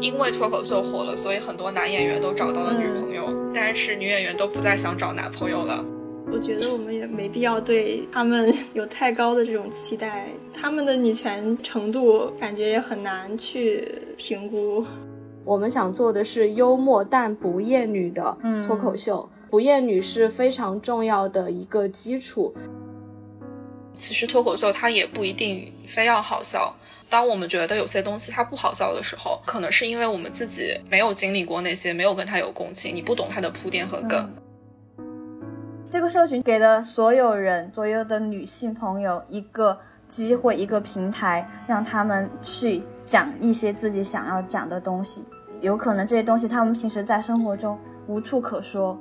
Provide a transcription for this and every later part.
因为脱口秀火了，所以很多男演员都找到了女朋友，但是女演员都不再想找男朋友了。我觉得我们也没必要对他们有太高的这种期待，他们的女权程度感觉也很难去评估。我们想做的是幽默但不厌女的脱口秀，不厌女是非常重要的一个基础。其实脱口秀它也不一定非要好笑。当我们觉得有些东西它不好笑的时候，可能是因为我们自己没有经历过那些，没有跟他有共情，你不懂他的铺垫和梗。这个社群给了所有人、所有的女性朋友一个机会、一个平台，让他们去讲一些自己想要讲的东西。有可能这些东西他们平时在生活中无处可说。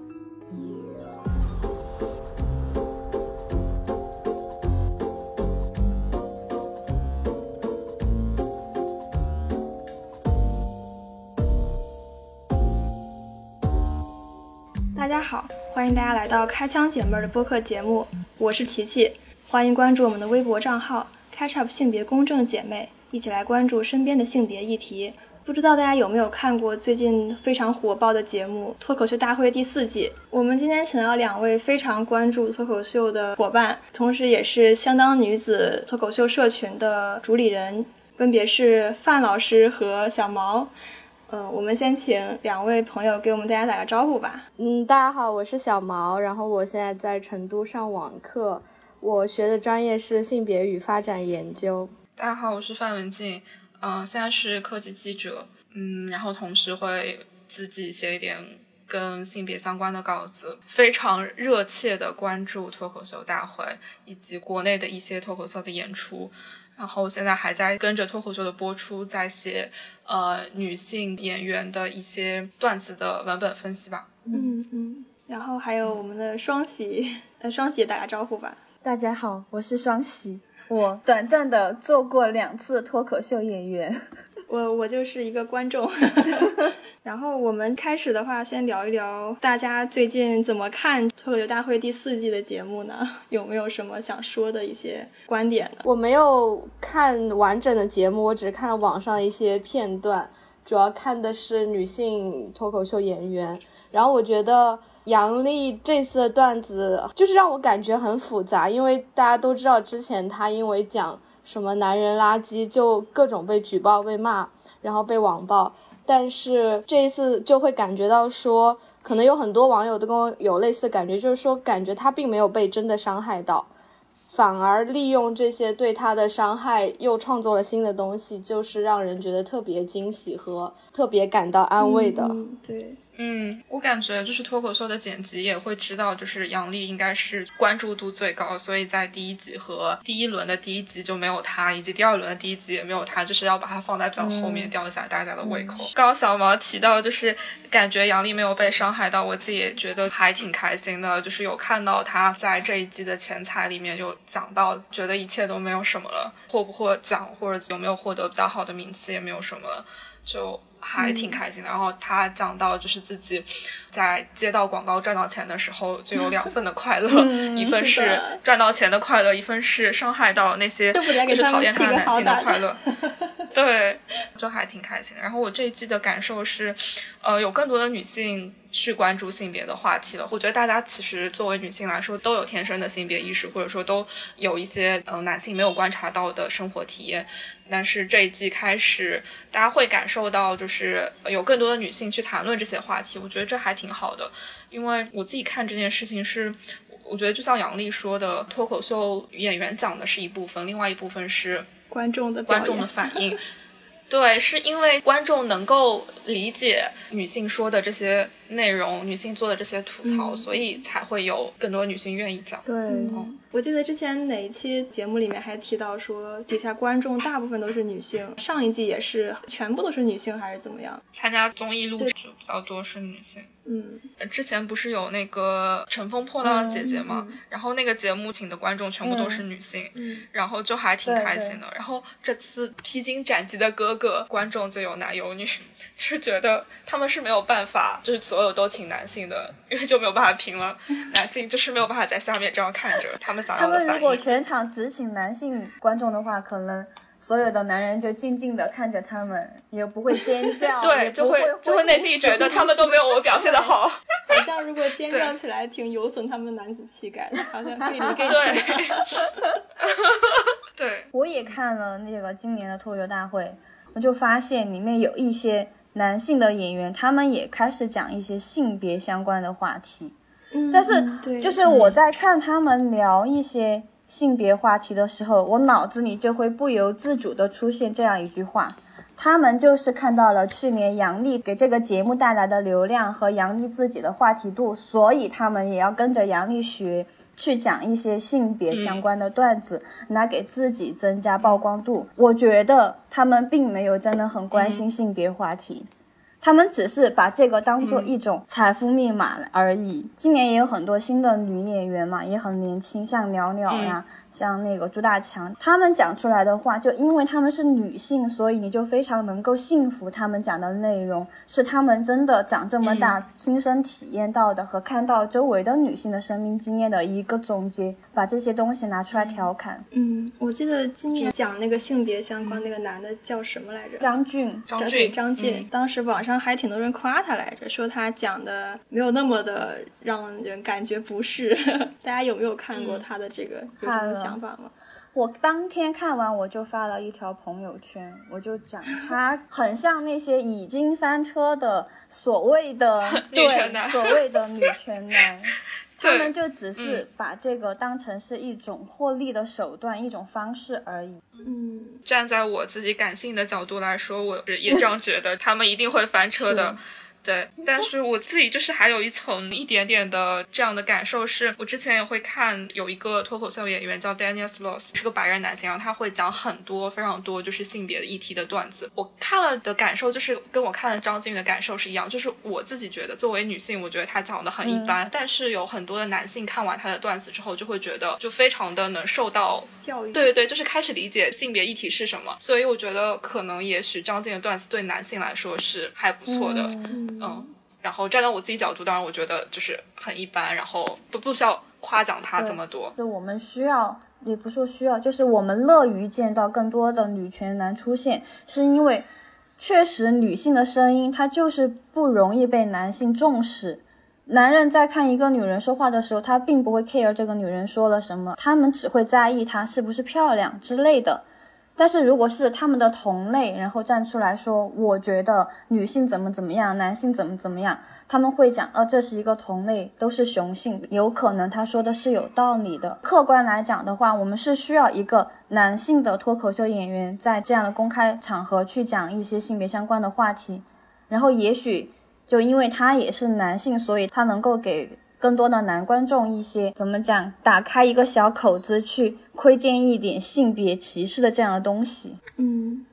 大家好，欢迎大家来到开枪姐妹儿的播客节目，我是琪琪，欢迎关注我们的微博账号 Catch Up 性别公正姐妹，一起来关注身边的性别议题。不知道大家有没有看过最近非常火爆的节目《脱口秀大会》第四季？我们今天请到两位非常关注脱口秀的伙伴，同时也是相当女子脱口秀社群的主理人，分别是范老师和小毛。嗯，我们先请两位朋友给我们大家打个招呼吧。嗯，大家好，我是小毛，然后我现在在成都上网课，我学的专业是性别与发展研究。大家好，我是范文静，嗯，现在是科技记者，嗯，然后同时会自己写一点跟性别相关的稿子，非常热切的关注脱口秀大会以及国内的一些脱口秀的演出。然后现在还在跟着脱口秀的播出，在写呃女性演员的一些段子的文本分析吧。嗯嗯。然后还有我们的双喜，呃，双喜打个招呼吧。大家好，我是双喜，我短暂的做过两次脱口秀演员。我我就是一个观众，然后我们开始的话，先聊一聊大家最近怎么看《脱口秀大会》第四季的节目呢？有没有什么想说的一些观点呢？我没有看完整的节目，我只是看了网上一些片段，主要看的是女性脱口秀演员。然后我觉得杨笠这次的段子就是让我感觉很复杂，因为大家都知道之前她因为讲。什么男人垃圾就各种被举报、被骂，然后被网暴。但是这一次就会感觉到说，可能有很多网友都跟我有类似的感觉，就是说感觉他并没有被真的伤害到，反而利用这些对他的伤害又创作了新的东西，就是让人觉得特别惊喜和特别感到安慰的。对。嗯，我感觉就是脱口秀的剪辑也会知道，就是杨笠应该是关注度最高，所以在第一集和第一轮的第一集就没有他，以及第二轮的第一集也没有他，就是要把它放在比较后面，吊一下大家的胃口。刚刚小毛提到，就是感觉杨笠没有被伤害到，我自己也觉得还挺开心的，就是有看到他在这一季的前彩里面有讲到，觉得一切都没有什么了，获不获奖或者有没有获得比较好的名次也没有什么了，就。还挺开心的。然后他讲到，就是自己在接到广告赚到钱的时候，就有两份的快乐，一份是赚到钱的快乐，一份是伤害到那些就是讨厌他的男性的快乐。对，就还挺开心的。然后我这一季的感受是，呃，有更多的女性去关注性别的话题了。我觉得大家其实作为女性来说，都有天生的性别意识，或者说都有一些嗯男性没有观察到的生活体验。但是这一季开始，大家会感受到，就是有更多的女性去谈论这些话题。我觉得这还挺好的，因为我自己看这件事情是，我觉得就像杨丽说的，脱口秀演员讲的是一部分，另外一部分是观众的观众的反应。对，是因为观众能够理解女性说的这些内容，女性做的这些吐槽，所以才会有更多女性愿意讲。对，嗯我记得之前哪一期节目里面还提到说，底下观众大部分都是女性，上一季也是全部都是女性，还是怎么样？参加综艺录制比较多是女性。嗯，之前不是有那个《乘风破浪的姐姐》吗？然后那个节目请的观众全部都是女性，嗯然后就还挺开心的。然后这次披荆斩棘的哥哥观众就有男有女，是觉得他们是没有办法，就是所有都请男性的，因为就没有办法评了。男性就是没有办法在下面这样看着他们想要的他们如果全场只请男性观众的话，可能所有的男人就静静的看着他们，也不会尖叫，对，就会就会内心觉得他们都没有我表现的好。好像如果尖叫起来挺有损他们男子气概的，好像可以理解。对，我也看了那个今年的脱口秀大会，我就发现里面有一些男性的演员，他们也开始讲一些性别相关的话题。嗯，但是就是我在看他们聊一些性别话题的时候，我脑子里就会不由自主的出现这样一句话：他们就是看到了去年杨笠给这个节目带来的流量和杨笠自己的话题度，所以他们也要跟着杨笠学。去讲一些性别相关的段子，来给自己增加曝光度。我觉得他们并没有真的很关心性别话题，他们只是把这个当做一种财富密码而已。今年也有很多新的女演员嘛，也很年轻，像袅袅呀。像那个朱大强，他们讲出来的话，就因为他们是女性，所以你就非常能够信服他们讲的内容，是他们真的长这么大亲身体验到的和看到周围的女性的生命经验的一个总结，把这些东西拿出来调侃。嗯，我记得今年讲那个性别相关那个男的叫什么来着？张俊，张俊，张晋。当时网上还挺多人夸他来着，说他讲的没有那么的让人感觉不适。大家有没有看过他的这个？看了。想法吗？我当天看完，我就发了一条朋友圈，我就讲他很像那些已经翻车的所谓的 对所谓的女权男，他们就只是把这个当成是一种获利的手段，一种方式而已。嗯，站在我自己感性的角度来说，我也这样觉得，他们一定会翻车的。对，但是我自己就是还有一层一点点的这样的感受，是我之前也会看有一个脱口秀演员叫 Daniel Sloss，是个白人男性，然后他会讲很多非常多就是性别的议题的段子。我看了的感受就是跟我看了张晋的感受是一样，就是我自己觉得作为女性，我觉得他讲的很一般，但是有很多的男性看完他的段子之后，就会觉得就非常的能受到教育。对对对，就是开始理解性别议题是什么。所以我觉得可能也许张晋的段子对男性来说是还不错的。嗯，然后站在我自己角度，当然我觉得就是很一般，然后不不需要夸奖他这么多。就我们需要，也不说需要，就是我们乐于见到更多的女权男出现，是因为确实女性的声音它就是不容易被男性重视。男人在看一个女人说话的时候，他并不会 care 这个女人说了什么，他们只会在意她是不是漂亮之类的。但是如果是他们的同类，然后站出来说，我觉得女性怎么怎么样，男性怎么怎么样，他们会讲，呃，这是一个同类，都是雄性，有可能他说的是有道理的。客观来讲的话，我们是需要一个男性的脱口秀演员在这样的公开场合去讲一些性别相关的话题，然后也许就因为他也是男性，所以他能够给。更多的男观众一些怎么讲？打开一个小口子去窥见一点性别歧视的这样的东西。嗯，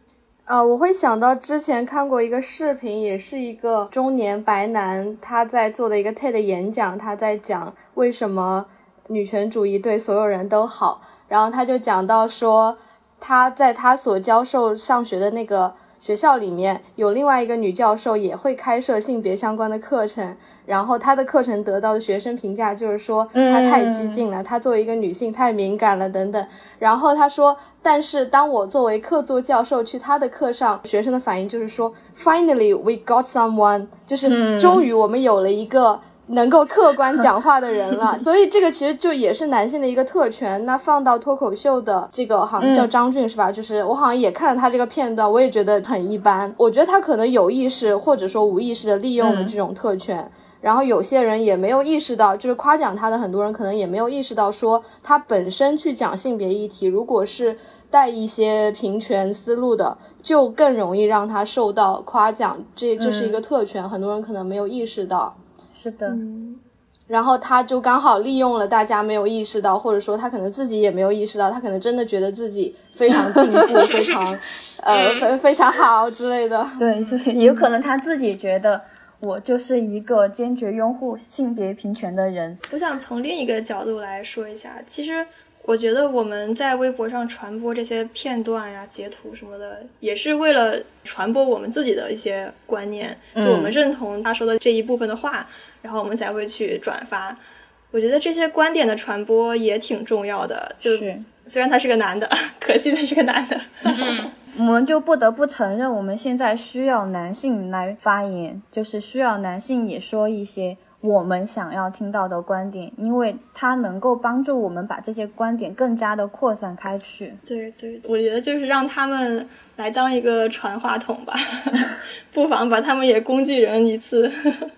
啊，我会想到之前看过一个视频，也是一个中年白男他在做的一个 TED 演讲，他在讲为什么女权主义对所有人都好。然后他就讲到说，他在他所教授上学的那个。学校里面有另外一个女教授也会开设性别相关的课程，然后她的课程得到的学生评价就是说她太激进了，她作为一个女性太敏感了等等。然后她说，但是当我作为客座教授去她的课上，学生的反应就是说，Finally we got someone，就是终于我们有了一个。能够客观讲话的人了，所以这个其实就也是男性的一个特权。那放到脱口秀的这个好像叫张俊是吧？就是我好像也看了他这个片段，我也觉得很一般。我觉得他可能有意识或者说无意识的利用了这种特权，然后有些人也没有意识到，就是夸奖他的很多人可能也没有意识到，说他本身去讲性别议题，如果是带一些平权思路的，就更容易让他受到夸奖。这这是一个特权，很多人可能没有意识到。是的，然后他就刚好利用了大家没有意识到，或者说他可能自己也没有意识到，他可能真的觉得自己非常进步，非常 呃非非常好之类的。对对，有可能他自己觉得我就是一个坚决拥护性别平权的人。我想从另一个角度来说一下，其实。我觉得我们在微博上传播这些片段呀、截图什么的，也是为了传播我们自己的一些观念，就我们认同他说的这一部分的话，然后我们才会去转发。我觉得这些观点的传播也挺重要的，就是虽然他是个男的，可惜他是个男的。我们就不得不承认，我们现在需要男性来发言，就是需要男性也说一些我们想要听到的观点，因为它能够帮助我们把这些观点更加的扩散开去。对对，我觉得就是让他们来当一个传话筒吧，不妨把他们也工具人一次。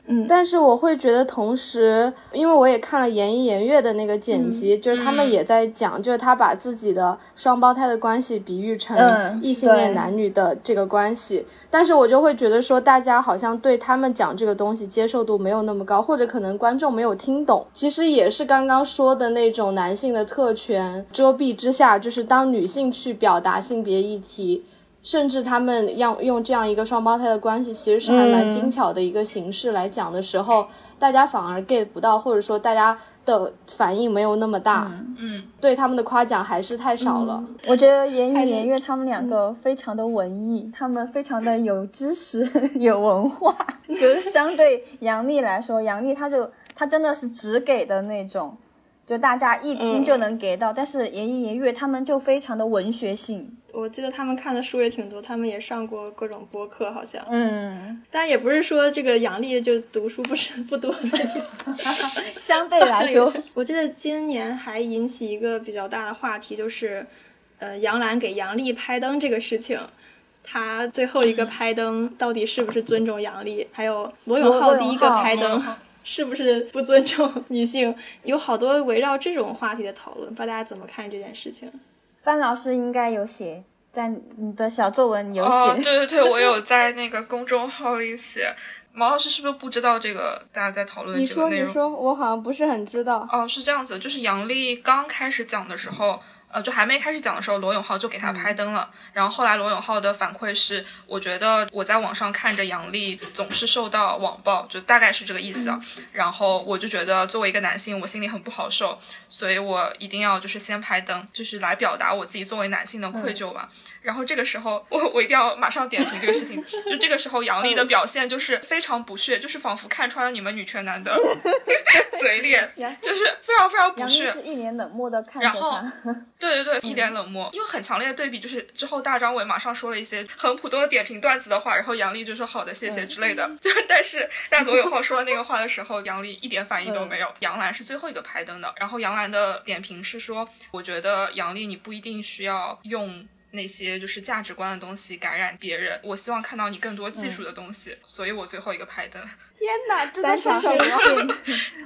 嗯，但是我会觉得，同时，因为我也看了言一言月的那个剪辑，就是他们也在讲，就是他把自己的双胞胎的关系比喻成异性恋男女的这个关系，但是我就会觉得说，大家好像对他们讲这个东西接受度没有那么高，或者可能观众没有听懂。其实也是刚刚说的那种男性的特权遮蔽之下，就是当女性去表达性别议题。甚至他们要用这样一个双胞胎的关系，其实是还蛮精巧的一个形式来讲的时候，大家反而 get 不到，或者说大家的反应没有那么大。嗯，对他们的夸奖还是太少了。我觉得言一言悦他们两个非常的文艺，他们非常的有知识、有文化，就是相对杨笠来说，杨笠他就他真的是只给的那种。就大家一听就能给到，但是言一言悦他们就非常的文学性。我记得他们看的书也挺多，他们也上过各种播客，好像。嗯，当然也不是说这个杨丽就读书不是不多的意思，相对来说，我记得今年还引起一个比较大的话题，就是呃杨澜给杨丽拍灯这个事情，他最后一个拍灯到底是不是尊重杨笠？还有罗永浩第一个拍灯。是不是不尊重女性？有好多围绕这种话题的讨论，不知道大家怎么看这件事情？范老师应该有写在你的小作文有写。哦，对对对，我有 在那个公众号里写。毛老师是不是不知道这个？大家在讨论这个内容？你说，你说，我好像不是很知道。哦，是这样子，就是杨笠刚开始讲的时候。呃，就还没开始讲的时候，罗永浩就给他拍灯了。然后后来罗永浩的反馈是，我觉得我在网上看着杨笠总是受到网暴，就大概是这个意思啊。然后我就觉得作为一个男性，我心里很不好受，所以我一定要就是先拍灯，就是来表达我自己作为男性的愧疚吧。然后这个时候，我我一定要马上点评这个事情。就这个时候，杨笠的表现就是非常不屑，就是仿佛看穿了你们女权男的 嘴脸，就是非常非常不屑。是一脸冷漠的看着他。对 对对对，一脸冷漠。因为很强烈的对比，就是之后大张伟马上说了一些很普通的点评段子的话，然后杨笠就说好的，谢谢之类的。就是但是在罗永浩说那个话的时候，杨笠一点反应都没有。杨澜是最后一个拍灯的，然后杨澜的点评是说，我觉得杨笠你不一定需要用。那些就是价值观的东西感染别人，我希望看到你更多技术的东西，所以我最后一个拍灯。天哪，真的是什么？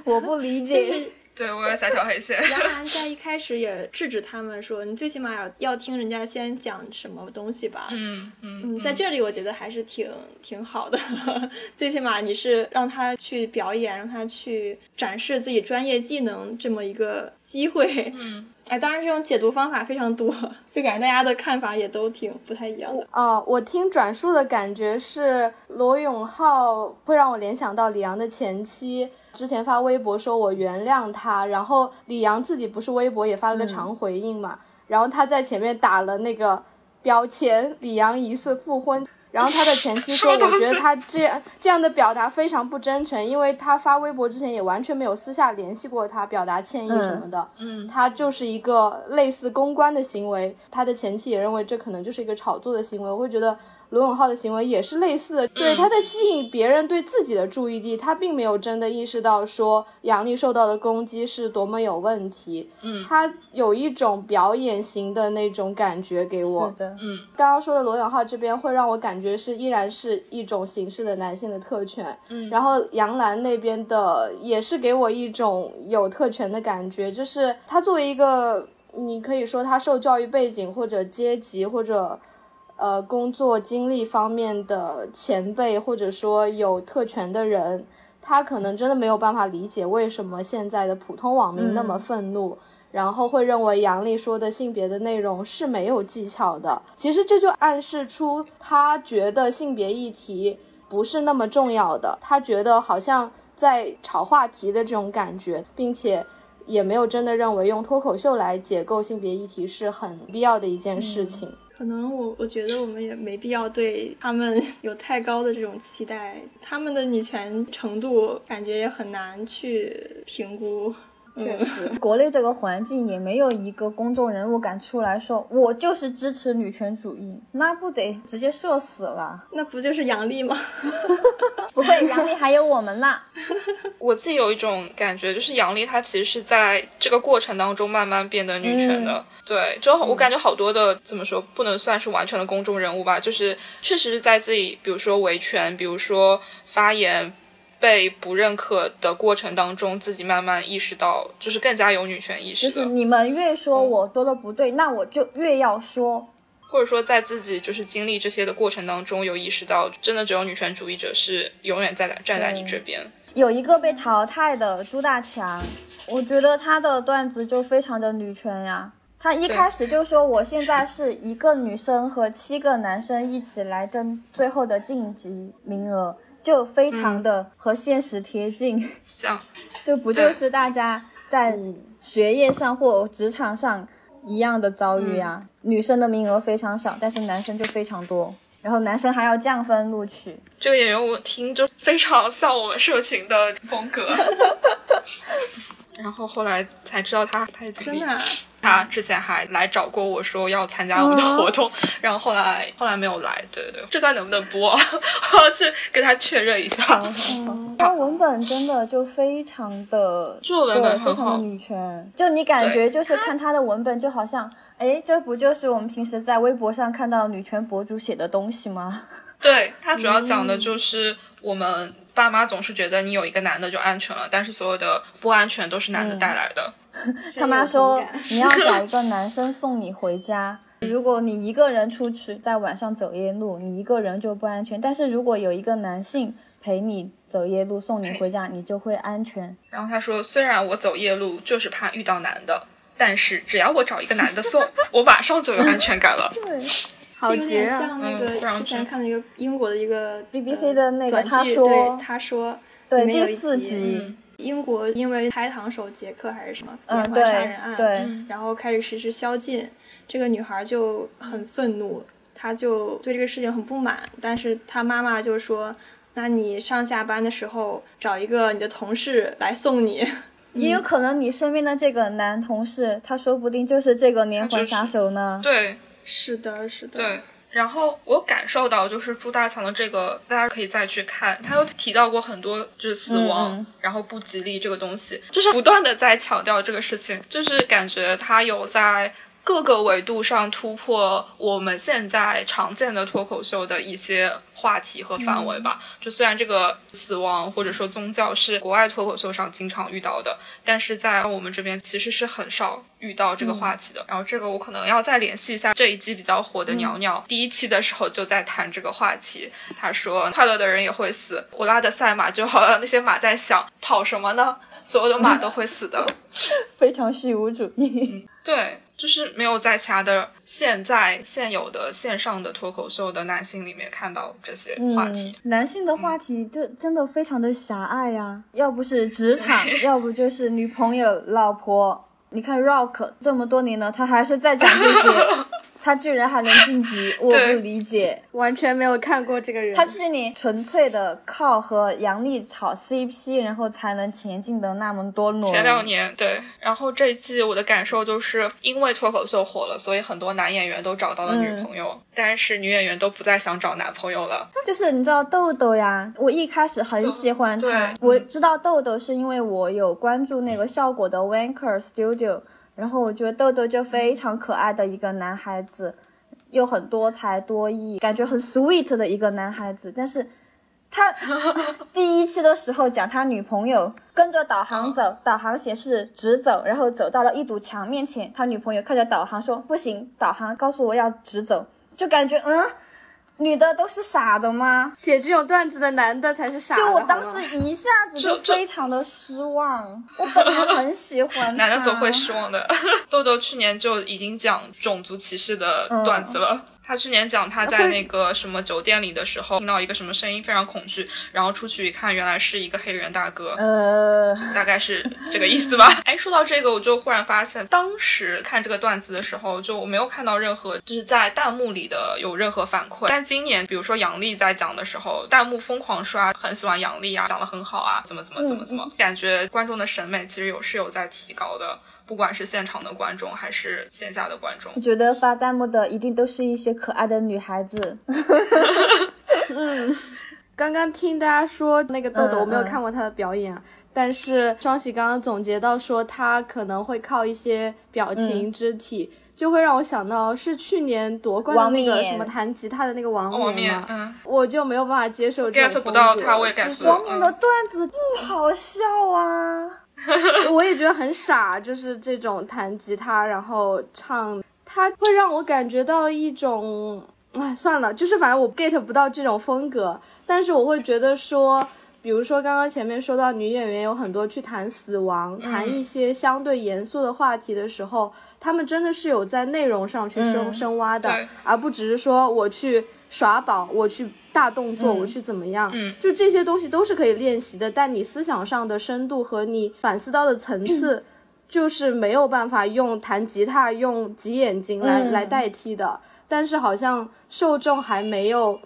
我不理解。对，我也撒小黑线。杨澜在一开始也制止他们说，你最起码要要听人家先讲什么东西吧。嗯嗯，在这里我觉得还是挺挺好的，最起码你是让他去表演，让他去展示自己专业技能这么一个机会。嗯。哎，当然，这种解读方法非常多，就感觉大家的看法也都挺不太一样的。哦，我听转述的感觉是罗永浩会让我联想到李阳的前妻，之前发微博说我原谅他，然后李阳自己不是微博也发了个长回应嘛，然后他在前面打了那个标签，李阳疑似复婚。然后他的前妻 说：“我觉得他这样这样的表达非常不真诚，因为他发微博之前也完全没有私下联系过他，表达歉意什么的。嗯，他就是一个类似公关的行为。他的前妻也认为这可能就是一个炒作的行为。我会觉得。”罗永浩的行为也是类似的，对他在吸引别人对自己的注意力，他并没有真的意识到说杨笠受到的攻击是多么有问题。嗯，他有一种表演型的那种感觉给我。是的，嗯，刚刚说的罗永浩这边会让我感觉是依然是一种形式的男性的特权。嗯，然后杨澜那边的也是给我一种有特权的感觉，就是他作为一个，你可以说他受教育背景或者阶级或者。呃，工作经历方面的前辈，或者说有特权的人，他可能真的没有办法理解为什么现在的普通网民那么愤怒，然后会认为杨笠说的性别的内容是没有技巧的。其实这就暗示出他觉得性别议题不是那么重要的，他觉得好像在炒话题的这种感觉，并且也没有真的认为用脱口秀来解构性别议题是很必要的一件事情。可能我我觉得我们也没必要对他们 有太高的这种期待，他们的女权程度感觉也很难去评估。确实，国内这个环境也没有一个公众人物敢出来说我就是支持女权主义，那不得直接社死了？那不就是杨笠吗？不会，杨笠还有我们呢。我自己有一种感觉，就是杨笠她其实是在这个过程当中慢慢变得女权的。对，就我感觉好多的怎么说，不能算是完全的公众人物吧，就是确实是在自己，比如说维权，比如说发言。被不认可的过程当中，自己慢慢意识到，就是更加有女权意识。就是你们越说我说的不对，那我就越要说。或者说，在自己就是经历这些的过程当中，有意识到，真的只有女权主义者是永远在站在你这边。有一个被淘汰的朱大强，我觉得他的段子就非常的女权呀。他一开始就说，我现在是一个女生和七个男生一起来争最后的晋级名额。就非常的和现实贴近，像，就不就是大家在学业上或职场上一样的遭遇啊？女生的名额非常少，但是男生就非常多，然后男生还要降分录取。这个演员我听就非常像我们社群的风格。然后后来才知道他他真的，他之前还来找过我说要参加我们的活动，然后后来后来没有来，对对对，这段能不能播？我要去跟他确认一下。他文本真的就非常的，就文本非常的，女权，就你感觉就是看他的文本就好像，哎，这不就是我们平时在微博上看到女权博主写的东西吗？对他主要讲的就是我们。爸妈总是觉得你有一个男的就安全了，但是所有的不安全都是男的带来的。他妈说你要找一个男生送你回家，如果你一个人出去在晚上走夜路，你一个人就不安全。但是如果有一个男性陪你走夜路送你回家，你就会安全。然后他说，虽然我走夜路就是怕遇到男的，但是只要我找一个男的送，我马上就有安全感了。对。有点像那个之前看的一个英国的一个 BBC 的那个他说，他说，对第四集，英国因为开膛手杰克还是什么连环杀人案，对，然后开始实施宵禁，这个女孩就很愤怒，她就对这个事情很不满，但是她妈妈就说，那你上下班的时候找一个你的同事来送你，也有可能你身边的这个男同事，他说不定就是这个连环杀手呢，对。是的，是的。对，然后我感受到就是朱大强的这个，大家可以再去看，他有提到过很多就是死亡，然后不吉利这个东西，就是不断的在强调这个事情，就是感觉他有在。各个维度上突破我们现在常见的脱口秀的一些话题和范围吧。就虽然这个死亡或者说宗教是国外脱口秀上经常遇到的，但是在我们这边其实是很少遇到这个话题的。然后这个我可能要再联系一下这一季比较火的鸟鸟，第一期的时候就在谈这个话题。他说快乐的人也会死，我拉的赛马就好像那些马在想跑什么呢？所有的马都会死的，非常虚无主义。对。就是没有在其他的现在现有的线上的脱口秀的男性里面看到这些话题。男性的话题就真的非常的狭隘呀，要不是职场，要不就是女朋友、老婆。你看 Rock 这么多年了，他还是在讲这些。他居然还能晋级，我不理解，完全没有看过这个人。他是你纯粹的靠和杨笠炒 CP，然后才能前进的那么多轮。前两年对，然后这一季我的感受就是因为脱口秀火了，所以很多男演员都找到了女朋友，但是女演员都不再想找男朋友了。就是你知道豆豆呀，我一开始很喜欢他，我知道豆豆是因为我有关注那个效果的 Wanker Studio。然后我觉得豆豆就非常可爱的一个男孩子，又很多才多艺，感觉很 sweet 的一个男孩子。但是，他 第一期的时候讲他女朋友跟着导航走，导航显示直走，然后走到了一堵墙面前，他女朋友看着导航说不行，导航告诉我要直走，就感觉嗯。女的都是傻的吗？写这种段子的男的才是傻。就我当时一下子就非常的失望。我本来很喜欢。男的总会失望的。豆豆去年就已经讲种族歧视的段子了。他去年讲他在那个什么酒店里的时候，听到一个什么声音，非常恐惧，然后出去一看，原来是一个黑人大哥，呃，大概是这个意思吧。哎，说到这个，我就忽然发现，当时看这个段子的时候，就我没有看到任何就是在弹幕里的有任何反馈。但今年，比如说杨笠在讲的时候，弹幕疯狂刷，很喜欢杨笠啊，讲的很好啊，怎么怎么怎么怎么，感觉观众的审美其实有是有在提高的。不管是现场的观众还是线下的观众，我觉得发弹幕的一定都是一些可爱的女孩子。嗯，刚刚听大家说那个豆豆，我没有看过他的表演，但是双喜刚刚总结到说他可能会靠一些表情、肢体，就会让我想到是去年夺冠的那个什么弹吉他的那个王冕嘛，嗯，我就没有办法接受这种风格。王冕的段子不好笑啊。我也觉得很傻，就是这种弹吉他然后唱，他会让我感觉到一种，哎，算了，就是反正我 get 不到这种风格，但是我会觉得说，比如说刚刚前面说到女演员有很多去谈死亡，谈一些相对严肃的话题的时候，他们真的是有在内容上去深深挖的，而不只是说我去耍宝，我去。大动作，我去怎么样？嗯，就这些东西都是可以练习的，但你思想上的深度和你反思到的层次，就是没有办法用弹吉他、用挤眼睛来来代替的。但是好像受众还没有，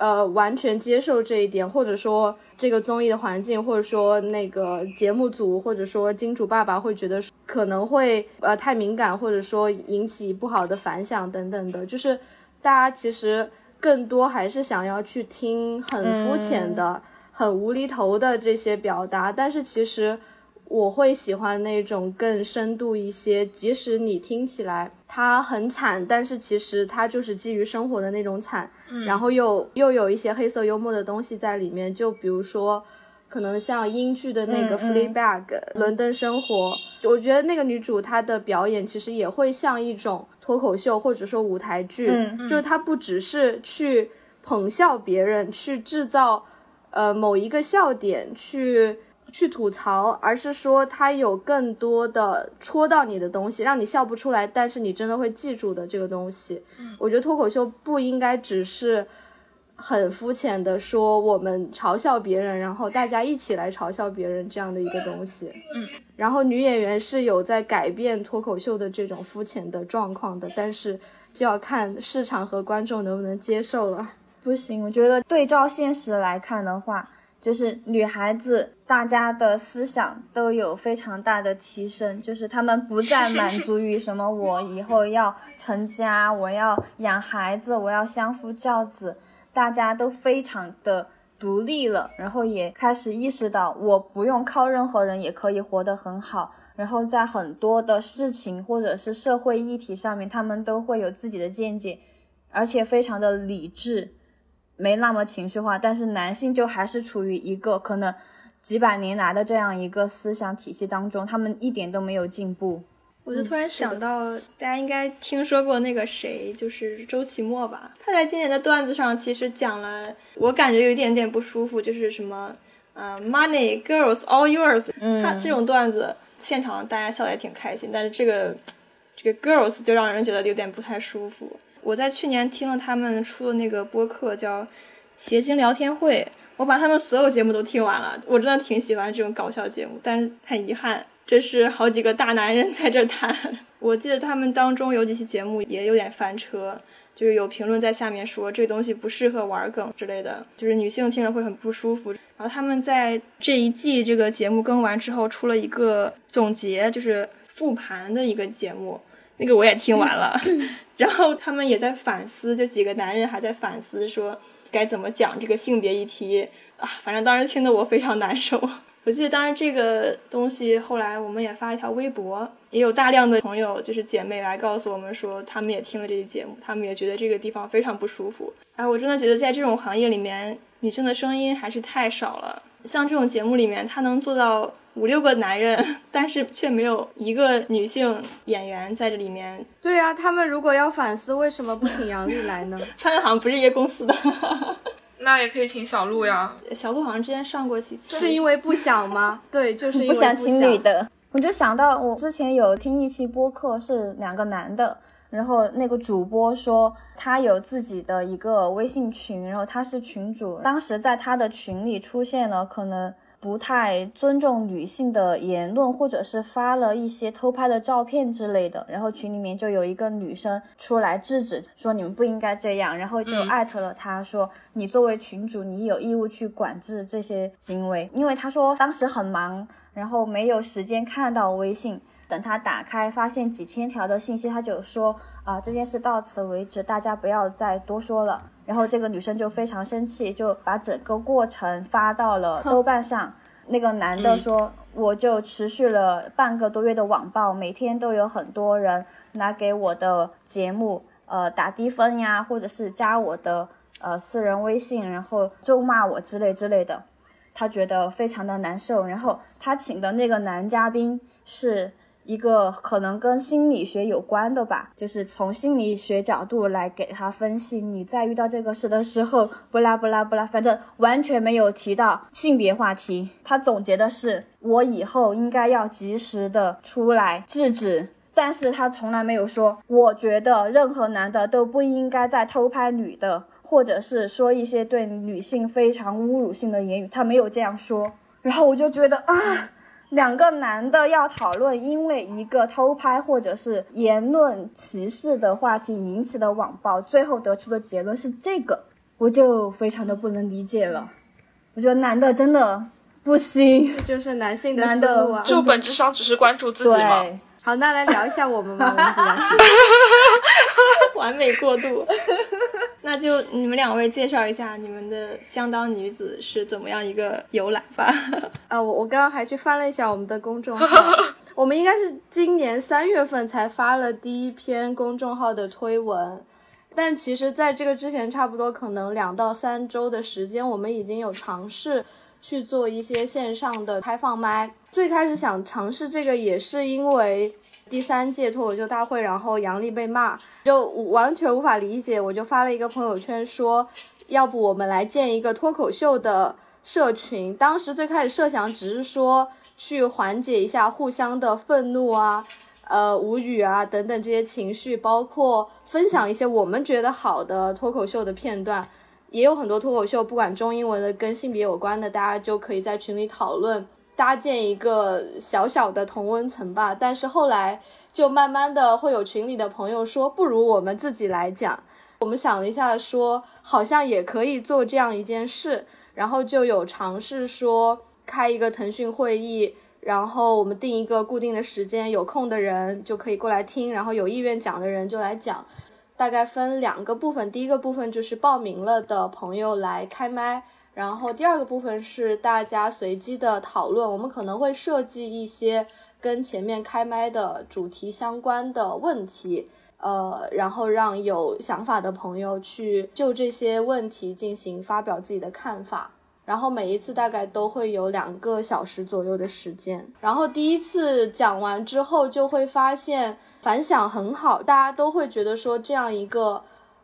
呃，完全接受这一点，或者说这个综艺的环境，或者说那个节目组，或者说金主爸爸会觉得可能会呃太敏感，或者说引起不好的反响等等的，就是大家其实。更多还是想要去听很肤浅的、很无厘头的这些表达，但是其实我会喜欢那种更深度一些。即使你听起来它很惨，但是其实它就是基于生活的那种惨，然后又又有一些黑色幽默的东西在里面。就比如说，可能像英剧的那个《Fleabag》伦敦生活。我觉得那个女主她的表演其实也会像一种脱口秀或者说舞台剧，就是她不只是去捧笑别人，去制造呃某一个笑点，去去吐槽，而是说他有更多的戳到你的东西，让你笑不出来，但是你真的会记住的这个东西。我觉得脱口秀不应该只是。很肤浅的说，我们嘲笑别人，然后大家一起来嘲笑别人这样的一个东西。嗯，然后女演员是有在改变脱口秀的这种肤浅的状况的，但是就要看市场和观众能不能接受了。不行，我觉得对照现实来看的话，就是女孩子大家的思想都有非常大的提升，就是他们不 再满足于什么我以后要成家，我要养孩子，我要相夫教子。大家都非常的独立了，然后也开始意识到我不用靠任何人也可以活得很好。然后在很多的事情或者是社会议题上面，他们都会有自己的见解，而且非常的理智，没那么情绪化。但是男性就还是处于一个可能几百年来的这样一个思想体系当中，他们一点都没有进步。我就突然想到，大家应该听说过那个谁，就是周奇墨吧？他在今年的段子上其实讲了，我感觉有一点点不舒服，就是什么，呃，money girls all yours。他这种段子现场大家笑得也挺开心，但是这个这个 girls 就让人觉得有点不太舒服。我在去年听了他们出的那个播客叫《谐星聊天会》，我把他们所有节目都听完了，我真的挺喜欢这种搞笑节目，但是很遗憾。这是好几个大男人在这谈，我记得他们当中有几期节目也有点翻车，就是有评论在下面说这个东西不适合玩梗之类的，就是女性听了会很不舒服。然后他们在这一季这个节目更完之后出了一个总结，就是复盘的一个节目，那个我也听完了，然后他们也在反思，就几个男人还在反思说该怎么讲这个性别议题啊，反正当时听得我非常难受。我记得当时这个东西，后来我们也发了一条微博，也有大量的朋友，就是姐妹来告诉我们说，他们也听了这期节目，他们也觉得这个地方非常不舒服。哎，我真的觉得在这种行业里面，女性的声音还是太少了。像这种节目里面，他能做到五六个男人，但是却没有一个女性演员在这里面。对呀，他们如果要反思，为什么不请杨笠来呢？他们好像不是一个公司的。那也可以请小鹿呀，小鹿好像之前上过几次，是因为不想吗？对，就是因为不想请女的。我就想到我之前有听一期播客，是两个男的，然后那个主播说他有自己的一个微信群，然后他是群主，当时在他的群里出现了可能。不太尊重女性的言论，或者是发了一些偷拍的照片之类的，然后群里面就有一个女生出来制止，说你们不应该这样，然后就艾特了他，说你作为群主，你有义务去管制这些行为，因为他说当时很忙，然后没有时间看到微信，等他打开发现几千条的信息，他就说啊这件事到此为止，大家不要再多说了。然后这个女生就非常生气，就把整个过程发到了豆瓣上。那个男的说，我就持续了半个多月的网暴，每天都有很多人来给我的节目呃打低分呀，或者是加我的呃私人微信，然后咒骂我之类之类的。他觉得非常的难受。然后他请的那个男嘉宾是。一个可能跟心理学有关的吧，就是从心理学角度来给他分析。你在遇到这个事的时候，不拉不拉不拉，反正完全没有提到性别话题。他总结的是，我以后应该要及时的出来制止，但是他从来没有说，我觉得任何男的都不应该再偷拍女的，或者是说一些对女性非常侮辱性的言语，他没有这样说。然后我就觉得啊。两个男的要讨论，因为一个偷拍或者是言论歧视的话题引起的网暴，最后得出的结论是这个，我就非常的不能理解了。我觉得男的真的不行，这就是男性的思路啊，就本质上只是关注自己嘛。好，那来聊一下我们吧，我们比较完美过渡。那就你们两位介绍一下你们的相当女子是怎么样一个由来吧。啊，我我刚刚还去翻了一下我们的公众号，我们应该是今年三月份才发了第一篇公众号的推文，但其实在这个之前，差不多可能两到三周的时间，我们已经有尝试去做一些线上的开放麦。最开始想尝试这个，也是因为。第三届脱口秀大会，然后杨笠被骂，就完全无法理解。我就发了一个朋友圈说，要不我们来建一个脱口秀的社群。当时最开始设想只是说去缓解一下互相的愤怒啊、呃无语啊等等这些情绪，包括分享一些我们觉得好的脱口秀的片段。也有很多脱口秀，不管中英文的跟性别有关的，大家就可以在群里讨论。搭建一个小小的同温层吧，但是后来就慢慢的会有群里的朋友说，不如我们自己来讲。我们想了一下，说好像也可以做这样一件事，然后就有尝试说开一个腾讯会议，然后我们定一个固定的时间，有空的人就可以过来听，然后有意愿讲的人就来讲。大概分两个部分，第一个部分就是报名了的朋友来开麦。然后第二个部分是大家随机的讨论，我们可能会设计一些跟前面开麦的主题相关的问题，呃，然后让有想法的朋友去就这些问题进行发表自己的看法。然后每一次大概都会有两个小时左右的时间。然后第一次讲完之后，就会发现反响很好，大家都会觉得说这样一个。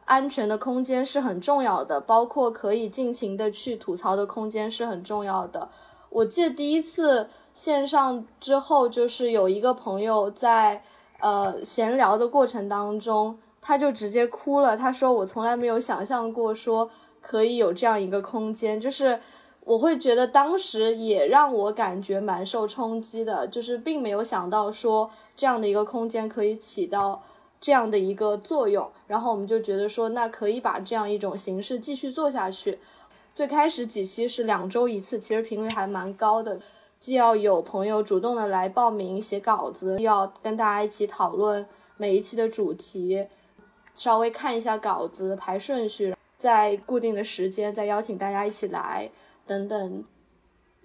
安全的空间是很重要的，包括可以尽情的去吐槽的空间是很重要的。我记得第一次线上之后，就是有一个朋友在呃闲聊的过程当中，他就直接哭了。他说：“我从来没有想象过说可以有这样一个空间，就是我会觉得当时也让我感觉蛮受冲击的，就是并没有想到说这样的一个空间可以起到。”这样的一个作用，然后我们就觉得说，那可以把这样一种形式继续做下去。最开始几期是两周一次，其实频率还蛮高的，既要有朋友主动的来报名写稿子，又要跟大家一起讨论每一期的主题，稍微看一下稿子排顺序，在固定的时间再邀请大家一起来等等。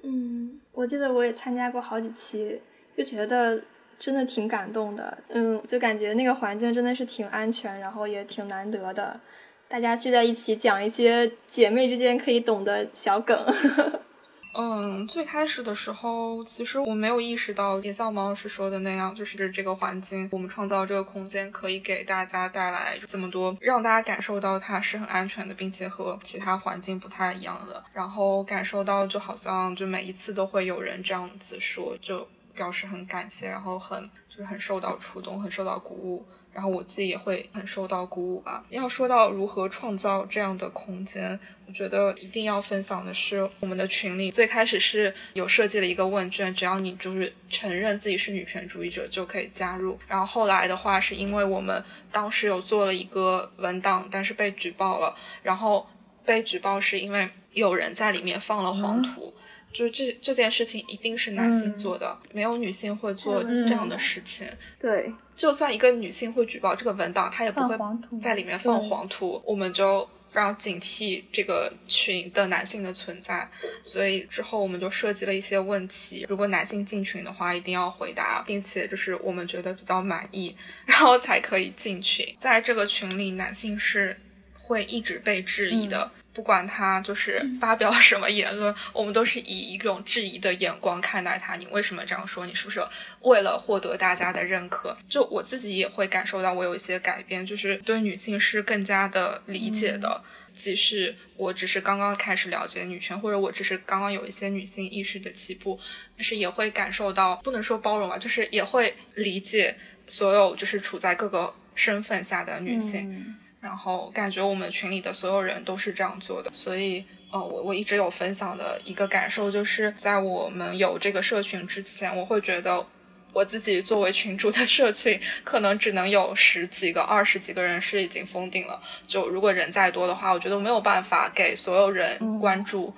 嗯，我记得我也参加过好几期，就觉得。真的挺感动的，嗯，就感觉那个环境真的是挺安全，然后也挺难得的，大家聚在一起讲一些姐妹之间可以懂的小梗。嗯，最开始的时候，其实我没有意识到，也像毛老师说的那样，就是这个环境，我们创造这个空间，可以给大家带来这么多，让大家感受到它是很安全的，并且和其他环境不太一样的，然后感受到就好像就每一次都会有人这样子说，就。表示很感谢，然后很就是很受到触动，很受到鼓舞。然后我自己也会很受到鼓舞吧。要说到如何创造这样的空间，我觉得一定要分享的是我们的群里最开始是有设计了一个问卷，只要你就是承认自己是女权主义者就可以加入。然后后来的话是因为我们当时有做了一个文档，但是被举报了。然后被举报是因为有人在里面放了黄图。就是这这件事情一定是男性做的，没有女性会做这样的事情。对，就算一个女性会举报这个文档，她也不会在里面放黄图。我们就非常警惕这个群的男性的存在，所以之后我们就设计了一些问题，如果男性进群的话，一定要回答，并且就是我们觉得比较满意，然后才可以进群。在这个群里，男性是会一直被质疑的。不管他就是发表什么言论，我们都是以一种质疑的眼光看待他。你为什么这样说？你是不是为了获得大家的认可？就我自己也会感受到，我有一些改变，就是对女性是更加的理解的。即使我只是刚刚开始了解女权，或者我只是刚刚有一些女性意识的起步，但是也会感受到，不能说包容吧，就是也会理解所有就是处在各个身份下的女性。然后感觉我们群里的所有人都是这样做的，所以，呃，我我一直有分享的一个感受，就是在我们有这个社群之前，我会觉得我自己作为群主的 社群，可能只能有十几个、二十几个人是已经封顶了。就如果人再多的话，我觉得没有办法给所有人关注。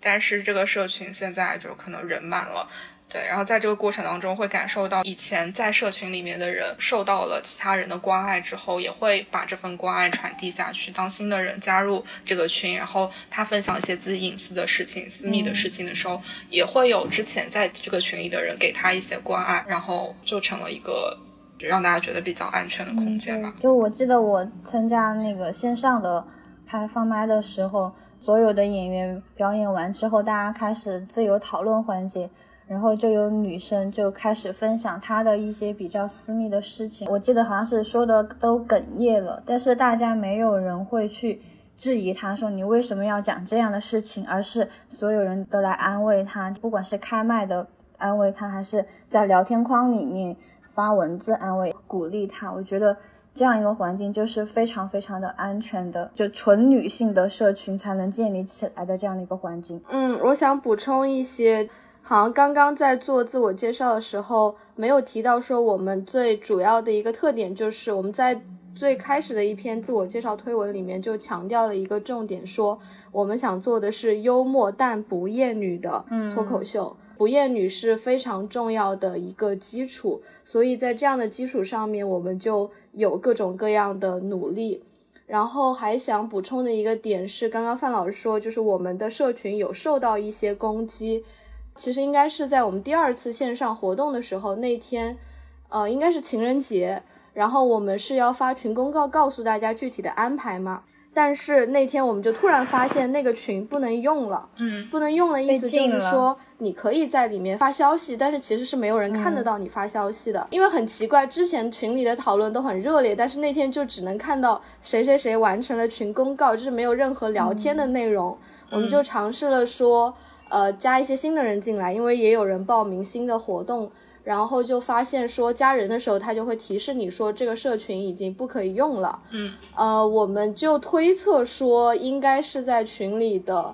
但是这个社群现在就可能人满了。对，然后在这个过程当中，会感受到以前在社群里面的人受到了其他人的关爱之后，也会把这份关爱传递下去。当新的人加入这个群，然后他分享一些自己隐私的事情、私密的事情的时候，也会有之前在这个群里的人给他一些关爱，然后就成了一个让大家觉得比较安全的空间吧。就我记得我参加那个线上的开放麦的时候，所有的演员表演完之后，大家开始自由讨论环节。然后就有女生就开始分享她的一些比较私密的事情，我记得好像是说的都哽咽了，但是大家没有人会去质疑她说你为什么要讲这样的事情，而是所有人都来安慰她，不管是开麦的安慰她，还是在聊天框里面发文字安慰鼓励她。我觉得这样一个环境就是非常非常的安全的，就纯女性的社群才能建立起来的这样的一个环境。嗯，我想补充一些。好像刚刚在做自我介绍的时候，没有提到说我们最主要的一个特点就是我们在最开始的一篇自我介绍推文里面就强调了一个重点，说我们想做的是幽默但不厌女的脱口秀，不厌女是非常重要的一个基础，所以在这样的基础上面，我们就有各种各样的努力。然后还想补充的一个点是，刚刚范老师说，就是我们的社群有受到一些攻击。其实应该是在我们第二次线上活动的时候，那天，呃，应该是情人节，然后我们是要发群公告告诉大家具体的安排嘛。但是那天我们就突然发现那个群不能用了，嗯，不能用的意思就是说你可以在里面发消息，但是其实是没有人看得到你发消息的。因为很奇怪，之前群里的讨论都很热烈，但是那天就只能看到谁谁谁完成了群公告，就是没有任何聊天的内容。我们就尝试了说。呃，加一些新的人进来，因为也有人报名新的活动，然后就发现说加人的时候，他就会提示你说这个社群已经不可以用了。嗯，呃，我们就推测说应该是在群里的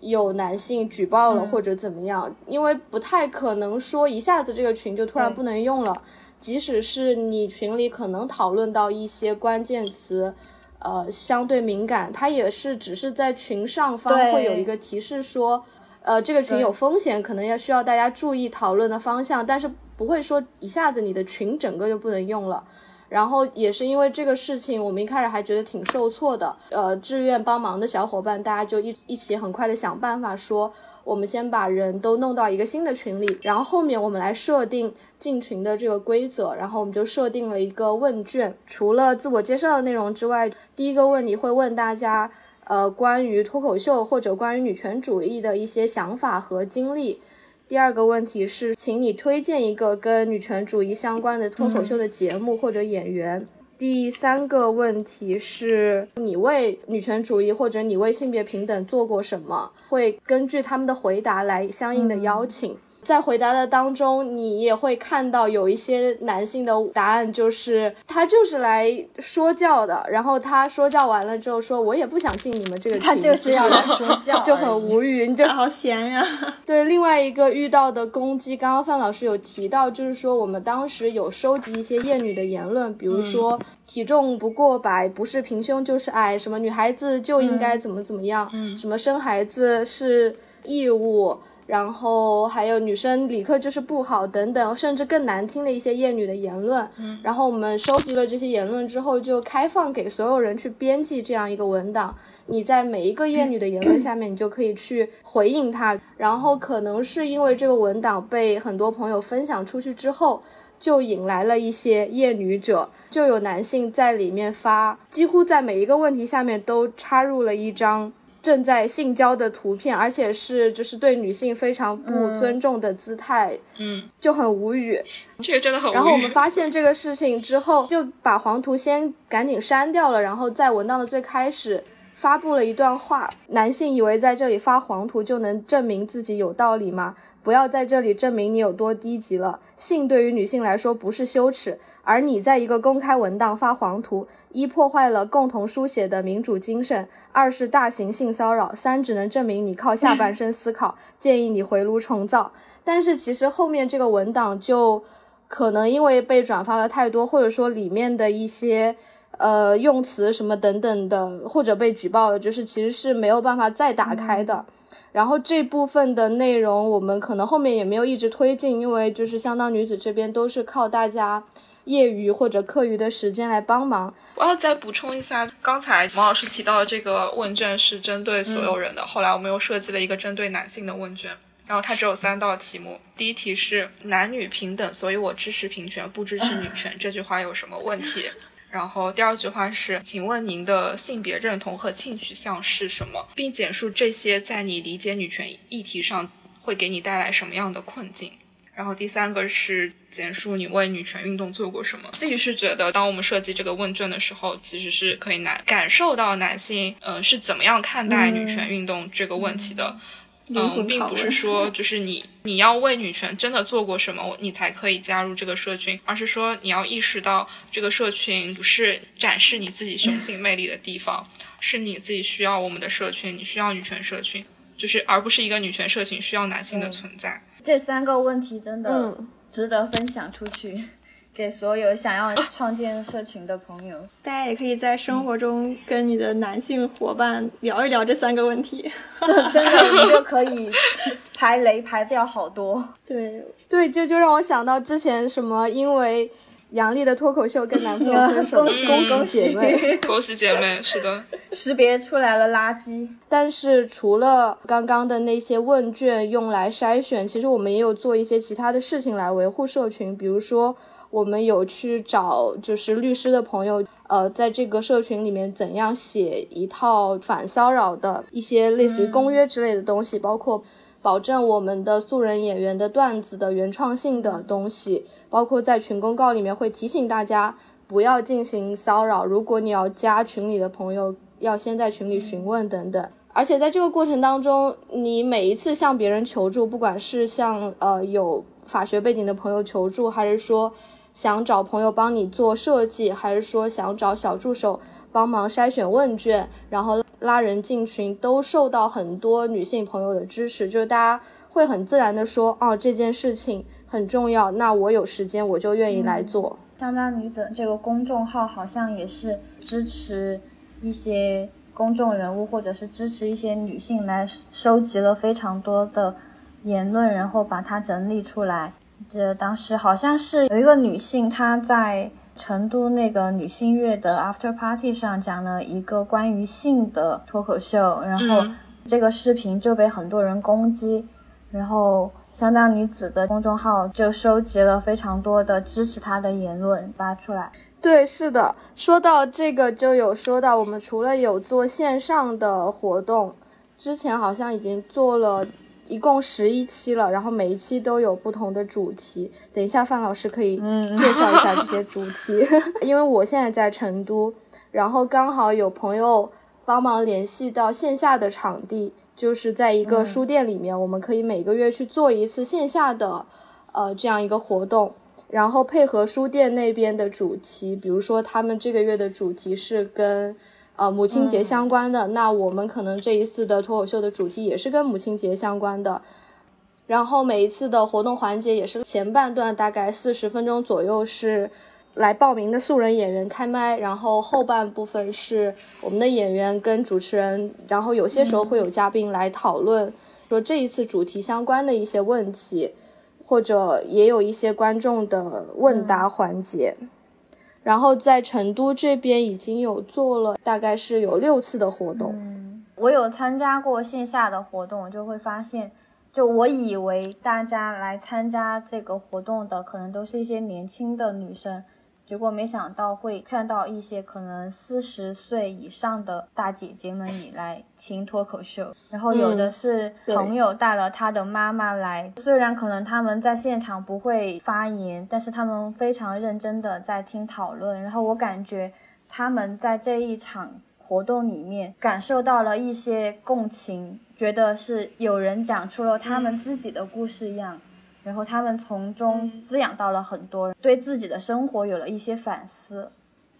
有男性举报了或者怎么样，因为不太可能说一下子这个群就突然不能用了，即使是你群里可能讨论到一些关键词，呃，相对敏感，它也是只是在群上方会有一个提示说。呃，这个群有风险，可能要需要大家注意讨论的方向，但是不会说一下子你的群整个就不能用了。然后也是因为这个事情，我们一开始还觉得挺受挫的。呃，志愿帮忙的小伙伴，大家就一一起很快的想办法，说我们先把人都弄到一个新的群里，然后后面我们来设定进群的这个规则。然后我们就设定了一个问卷，除了自我介绍的内容之外，第一个问题会问大家。呃，关于脱口秀或者关于女权主义的一些想法和经历。第二个问题是，请你推荐一个跟女权主义相关的脱口秀的节目或者演员。第三个问题是，你为女权主义或者你为性别平等做过什么？会根据他们的回答来相应的邀请。在回答的当中，你也会看到有一些男性的答案，就是他就是来说教的，然后他说教完了之后说，我也不想进你们这个群，他就是要来说教，就很无语，你就好闲呀。对，另外一个遇到的攻击，刚刚范老师有提到，就是说我们当时有收集一些厌女的言论，比如说体重不过百不是平胸就是矮，什么女孩子就应该怎么怎么样，什么生孩子是义务。然后还有女生理科就是不好等等，甚至更难听的一些厌女的言论。嗯，然后我们收集了这些言论之后，就开放给所有人去编辑这样一个文档。你在每一个厌女的言论下面，你就可以去回应它。然后可能是因为这个文档被很多朋友分享出去之后，就引来了一些厌女者，就有男性在里面发，几乎在每一个问题下面都插入了一张。正在性交的图片，而且是就是对女性非常不尊重的姿态，嗯，就很无语。这个真的很。然后我们发现这个事情之后，就把黄图先赶紧删掉了，然后在文档的最开始发布了一段话：男性以为在这里发黄图就能证明自己有道理吗？不要在这里证明你有多低级了。性对于女性来说不是羞耻，而你在一个公开文档发黄图，一破坏了共同书写的民主精神，二是大型性骚扰，三只能证明你靠下半身思考。建议你回炉重造。但是其实后面这个文档就可能因为被转发了太多，或者说里面的一些呃用词什么等等的，或者被举报了，就是其实是没有办法再打开的。然后这部分的内容，我们可能后面也没有一直推进，因为就是相当女子这边都是靠大家业余或者课余的时间来帮忙。我要再补充一下，刚才毛老师提到的这个问卷是针对所有人的，后来我们又设计了一个针对男性的问卷，然后它只有三道题目。第一题是男女平等，所以我支持平权，不支持女权，这句话有什么问题？然后第二句话是，请问您的性别认同和性取向是什么，并简述这些在你理解女权议题上会给你带来什么样的困境。然后第三个是简述你为女权运动做过什么。自己是觉得，当我们设计这个问卷的时候，其实是可以男感受到男性，嗯，是怎么样看待女权运动这个问题的。嗯，并不是说 就是你你要为女权真的做过什么，你才可以加入这个社群，而是说你要意识到这个社群不是展示你自己雄性魅力的地方，是你自己需要我们的社群，你需要女权社群，就是而不是一个女权社群需要男性的存在。这三个问题真的值得分享出去。给所有想要创建社群的朋友，大家也可以在生活中跟你的男性伙伴聊一聊这三个问题，真 真的你就可以排雷排掉好多。对 对，这就让我想到之前什么，因为杨笠的脱口秀跟男朋友分手，恭喜恭喜姐妹，恭喜姐妹，是的，识别出来了垃圾。但是除了刚刚的那些问卷用来筛选，其实我们也有做一些其他的事情来维护社群，比如说。我们有去找就是律师的朋友，呃，在这个社群里面怎样写一套反骚扰的一些类似于公约之类的东西，包括保证我们的素人演员的段子的原创性的东西，包括在群公告里面会提醒大家不要进行骚扰，如果你要加群里的朋友，要先在群里询问等等。而且在这个过程当中，你每一次向别人求助，不管是向呃有法学背景的朋友求助，还是说。想找朋友帮你做设计，还是说想找小助手帮忙筛选问卷，然后拉人进群，都受到很多女性朋友的支持。就是大家会很自然的说，哦，这件事情很重要，那我有时间我就愿意来做。香当女子这个公众号好像也是支持一些公众人物，或者是支持一些女性来收集了非常多的言论，然后把它整理出来。这当时好像是有一个女性，她在成都那个女性月的 after party 上讲了一个关于性的脱口秀，然后这个视频就被很多人攻击，然后相当女子的公众号就收集了非常多的支持她的言论发出来。对，是的，说到这个就有说到，我们除了有做线上的活动，之前好像已经做了。一共十一期了，然后每一期都有不同的主题。等一下，范老师可以介绍一下这些主题。因为我现在在成都，然后刚好有朋友帮忙联系到线下的场地，就是在一个书店里面，我们可以每个月去做一次线下的呃这样一个活动，然后配合书店那边的主题，比如说他们这个月的主题是跟呃母亲节相关的，那我们可能这一次的脱口秀的主题也是跟母亲节相关的。然后每一次的活动环节也是前半段大概四十分钟左右是。来报名的素人演员开麦，然后后半部分是我们的演员跟主持人，然后有些时候会有嘉宾来讨论，说这一次主题相关的一些问题，或者也有一些观众的问答环节。然后在成都这边已经有做了，大概是有六次的活动。嗯，我有参加过线下的活动，就会发现，就我以为大家来参加这个活动的可能都是一些年轻的女生。结果没想到会看到一些可能四十岁以上的大姐姐们也来听脱口秀，然后有的是朋友带了他的妈妈来，虽然可能他们在现场不会发言，但是他们非常认真的在听讨论，然后我感觉他们在这一场活动里面感受到了一些共情，觉得是有人讲出了他们自己的故事一样。然后他们从中滋养到了很多人，对自己的生活有了一些反思，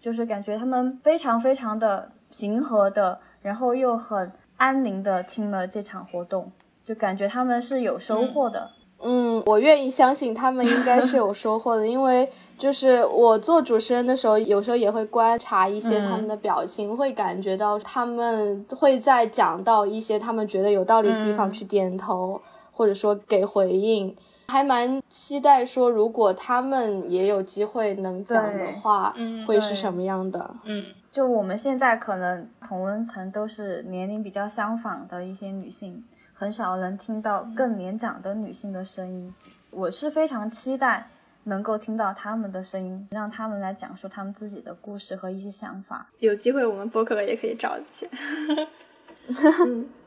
就是感觉他们非常非常的平和的，然后又很安宁的听了这场活动，就感觉他们是有收获的。嗯，我愿意相信他们应该是有收获的，因为就是我做主持人的时候，有时候也会观察一些他们的表情，会感觉到他们会在讲到一些他们觉得有道理的地方去点头，或者说给回应。还蛮期待说，如果他们也有机会能讲的话，会是什么样的？嗯，就我们现在可能同温层都是年龄比较相仿的一些女性，很少能听到更年长的女性的声音。我是非常期待能够听到他们的声音，让他们来讲述他们自己的故事和一些想法。有机会我们播客也可以找一下。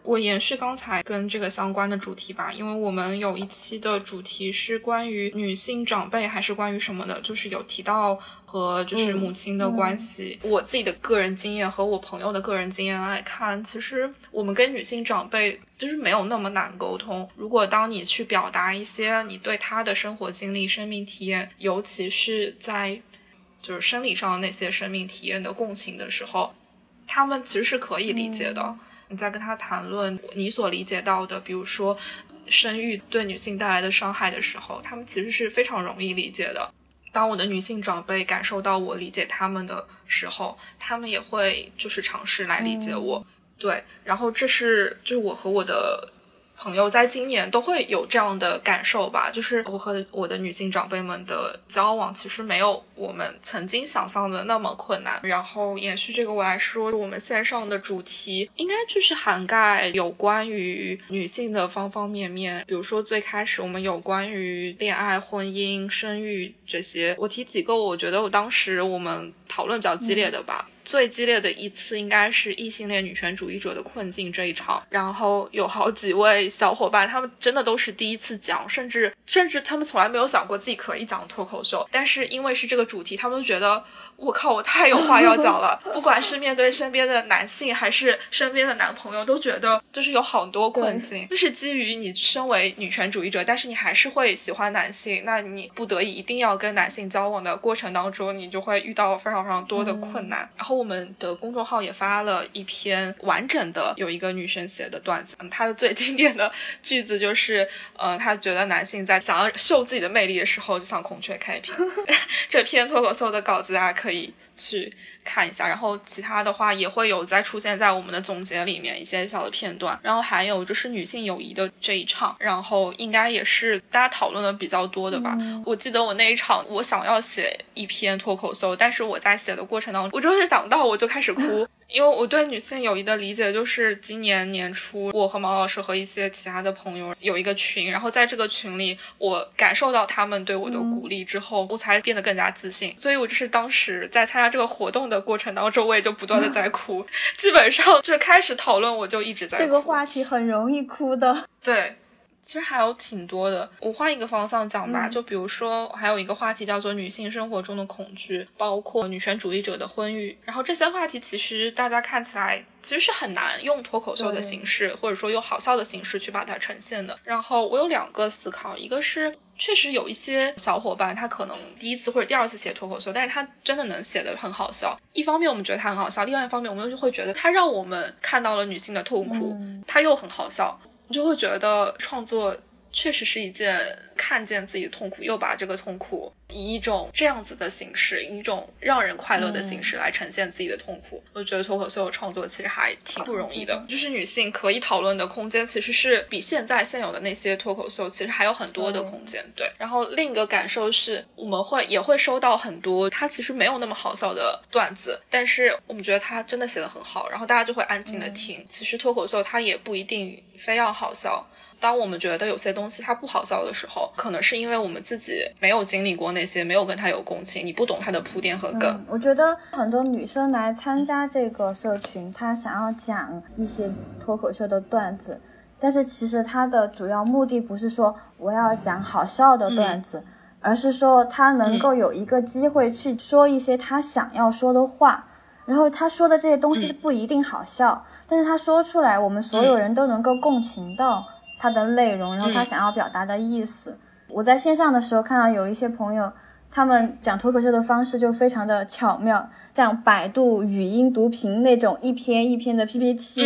我延续刚才跟这个相关的主题吧，因为我们有一期的主题是关于女性长辈还是关于什么的，就是有提到和就是母亲的关系。我自己的个人经验和我朋友的个人经验来看，其实我们跟女性长辈就是没有那么难沟通。如果当你去表达一些你对她的生活经历、生命体验，尤其是在就是生理上的那些生命体验的共情的时候，他们其实是可以理解的。你在跟他谈论你所理解到的，比如说生育对女性带来的伤害的时候，他们其实是非常容易理解的。当我的女性长辈感受到我理解他们的时候，他们也会就是尝试来理解我。对，然后这是就是我和我的。朋友在今年都会有这样的感受吧，就是我和我的女性长辈们的交往，其实没有我们曾经想象的那么困难。然后延续这个我来说，我们线上的主题应该就是涵盖有关于女性的方方面面，比如说最开始我们有关于恋爱、婚姻、生育这些，我提几个，我觉得我当时我们讨论比较激烈的吧。最激烈的一次应该是异性恋女权主义者的困境这一场，然后有好几位小伙伴，他们真的都是第一次讲，甚至甚至他们从来没有想过自己可以讲脱口秀，但是因为是这个主题，他们都觉得。我靠，我太有话要讲了。不管是面对身边的男性，还是身边的男朋友，都觉得就是有好多困境。就是基于你身为女权主义者，但是你还是会喜欢男性，那你不得已一定要跟男性交往的过程当中，你就会遇到非常非常多的困难。然后我们的公众号也发了一篇完整的，有一个女生写的段子，她的最经典的句子就是，呃，她觉得男性在想要秀自己的魅力的时候，就像孔雀开屏。这篇脱口秀的稿子大家可以。去看一下，然后其他的话也会有再出现在我们的总结里面一些小的片段，然后还有就是女性友谊的这一场，然后应该也是大家讨论的比较多的吧。我记得我那一场，我想要写一篇脱口秀，但是我在写的过程当中，我就是想到我就开始哭。因为我对女性友谊的理解就是，今年年初，我和毛老师和一些其他的朋友有一个群，然后在这个群里，我感受到他们对我的鼓励之后，我才变得更加自信。所以我就是当时在参加这个活动的过程当中，我也就不断的在 哭，基本上就开始讨论，我就一直在。这个话题很容易哭的。对。其实还有挺多的，我换一个方向讲吧，嗯就比如说还有一个话题叫做女性生活中的恐惧，包括女权主义者的婚育，然后这些话题其实大家看起来其实是很难用脱口秀的形式，或者说用好笑的形式去把它呈现的。然后我有两个思考，一个是。确实有一些小伙伴，他可能第一次或者第二次写脱口秀，但是他真的能写得很好笑。一方面我们觉得他很好笑，另外一方面我们又会觉得他让我们看到了女性的痛苦，嗯他又很好笑，就会觉得创作确实是一件看见自己的痛苦，又把这个痛苦以一种这样子的形式，以一种让人快乐的形式来呈现自己的痛苦。我觉得脱口秀创作其实还挺不容易的，就是女性可以讨论的空间其实是比现在现有的那些脱口秀其实还有很多的空间。对，然后另一个感受是，我们会也会收到很多他其实没有那么好笑的段子，但是我们觉得他真的写的很好，然后大家就会安静的听。其实脱口秀它也不一定非要好笑。当我们觉得有些东西它不好笑的时候，可能是因为我们自己没有经历过那些，没有跟它有共情，你不懂它的铺垫和梗。嗯，我觉得很多女生来参加这个社群，她想要讲一些脱口秀的段子，但是其实她的主要目的不是说我要讲好笑的段子，而是说她能够有一个机会去说一些她想要说的话。然后她说的这些东西不一定好笑，但是她说出来，我们所有人都能够共情到她的内容，然后他想要表达的意思。我在线上的时候看到有一些朋友，他们讲脱口秀的方式就非常的巧妙，像百度语音读屏那种一篇一篇的 PPT，、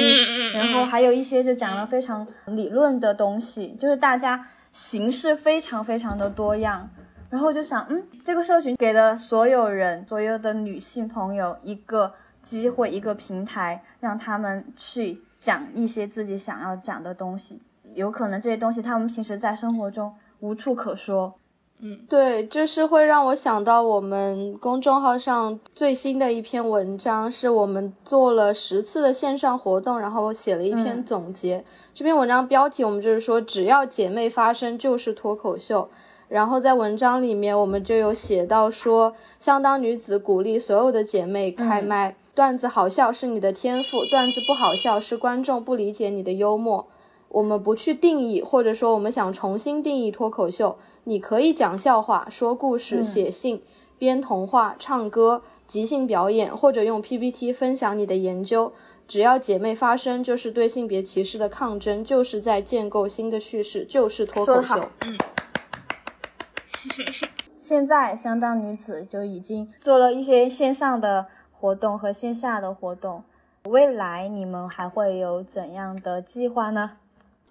然后还有一些就讲了非常理论的东西，就是大家形式非常非常的多样。然后就想，嗯，这个社群给了所有人，所有的女性朋友一个机会，一个平台，让他们去讲一些自己想要讲的东西。有可能这些东西他们平时在生活中无处可说，嗯对，就是会让我想到我们公众号上最新的一篇文章，是我们做了十次的线上活动，然后写了一篇嗯总结。这篇文章标题我们就是说，只要姐妹发声就是脱口秀。然后在文章里面，我们就有写到说，相当女子鼓励所有的姐妹开麦，段子好笑是你的天赋，段子不好笑是观众不理解你的幽默。我们不去定义，或者说我们想重新定义脱口秀。你可以讲笑话、说故事、写信、编童话、唱歌、即兴表演，或者用 PPT 分享你的研究。只要姐妹发声，就是对性别歧视的抗争，就是在建构新的叙事，就是脱口说得好秀。现在相当女子就已经做了一些线上的活动和线下的活动，未来你们还会有怎样的计划呢？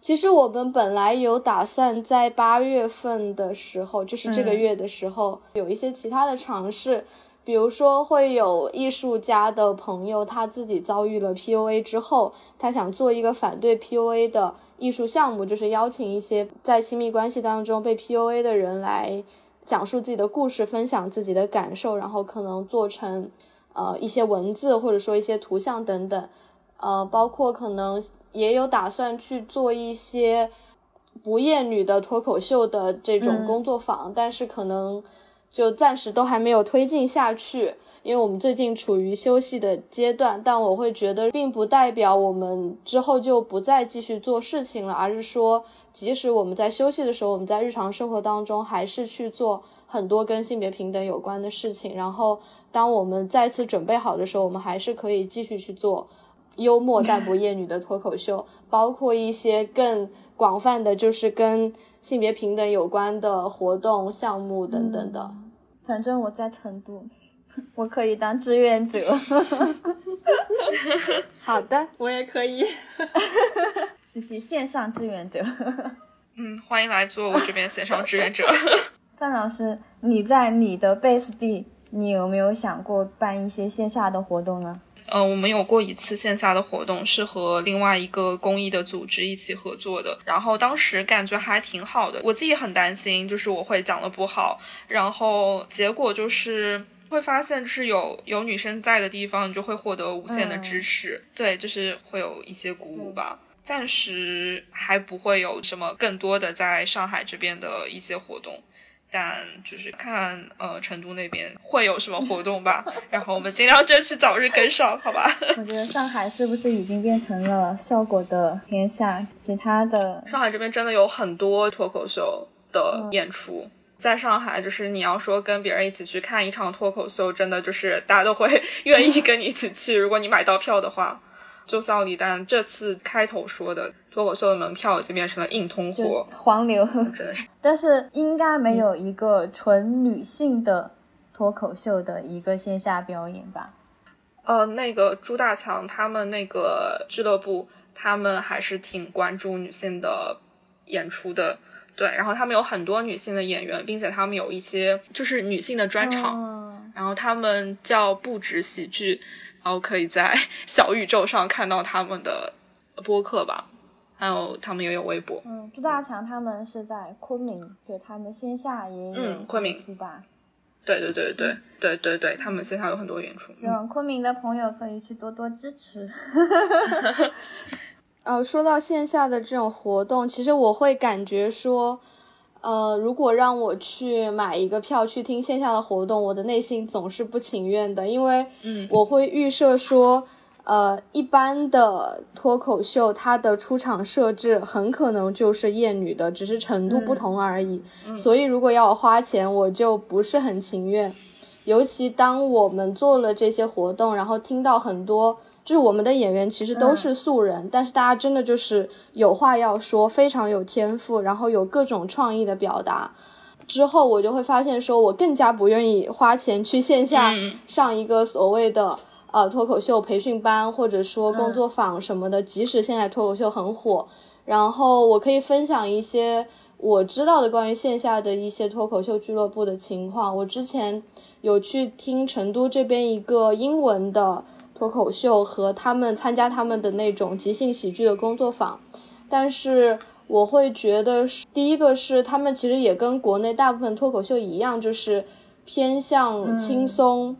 其实我们本来有打算在八月份的时候，就是这个月的时候，有一些其他的尝试，比如说会有艺术家的朋友他自己遭遇了 PUA 之后，他想做一个反对 PUA 的艺术项目，就是邀请一些在亲密关系当中被 PUA 的人来讲述自己的故事，分享自己的感受，然后可能做成呃一些文字或者说一些图像等等。呃，包括可能也有打算去做一些不厌女的脱口秀的这种嗯工作坊，但是可能就暂时都还没有推进下去，因为我们最近处于休息的阶段。但我会觉得，并不代表我们之后就不再继续做事情了，而是说，即使我们在休息的时候，我们在日常生活当中还是去做很多跟性别平等有关的事情。然后，当我们再次准备好的时候，我们还是可以继续去做。幽默但不厌女的脱口秀，包括一些更广泛的，就是跟性别平等有关的活动项目等等的。反正我在成都，我可以当志愿者。好的，我也可以。实习线上志愿者。嗯，欢迎来做我这边线上志愿者。范老师，你在你的 base 地，你有没有想过办一些线下的活动呢？呃，我们有过一次线下的活动，是和另外一个公益的组织一起合作的，然后当时感觉还挺好的。我自己很担心，就是我会讲的不好，然后结果就是会发现，就是有有女生在的地方，你就会获得无限的支持，对，就是会有一些鼓舞吧。暂时还不会有什么更多的在上海这边的一些活动。但就是看呃成都那边会有什么活动吧，然后我们尽量争取早日跟上，好吧？我觉得上海是不是已经变成了效果的天下？其他的上海这边真的有很多脱口秀的演出。在上海，就是你要说跟别人一起去看一场脱口秀，真的就是大家都会 愿意跟你一起去。如果你买到票的话，就像李诞这次开头说的，脱口秀的门票已经变成了硬通货，黄牛。真的是。但是应该没有一个纯女性的脱口秀的一个线下表演吧？呃，那个朱大强他们那个俱乐部，他们还是挺关注女性的演出的。对，然后他们有很多女性的演员，并且他们有一些就是女性的专场，然后他们叫不止喜剧，然后可以在小宇宙上看到他们的播客吧，还有他们也有微博。嗯，朱大强他们是在昆明，对他们线下也有嗯昆明出吧？对对对对对对对，他们线下有很多演出。希望昆明的朋友可以去多多支持。呃，说到线下的这种活动，其实我会感觉说，呃，如果让我去买一个票去听线下的活动，我的内心总是不情愿的，因为，嗯，我会预设说，呃，一般的脱口秀它的出场设置很可能就是厌女的，只是程度不同而已。所以如果要我花钱，我就不是很情愿。尤其当我们做了这些活动，然后听到很多。就是我们的演员其实都是素人，但是大家真的就是有话要说，非常有天赋，然后有各种创意的表达。之后我就会发现，说我更加不愿意花钱去线下上一个所谓的呃脱口秀培训班，或者说工作坊什么的。即使现在脱口秀很火，然后我可以分享一些我知道的关于线下的一些脱口秀俱乐部的情况。我之前有去听成都这边一个英文的。脱口秀和他们参加他们的那种即兴喜剧的工作坊，但是我会觉得，第一个是他们其实也跟国内大部分脱口秀一样，就是偏向轻松、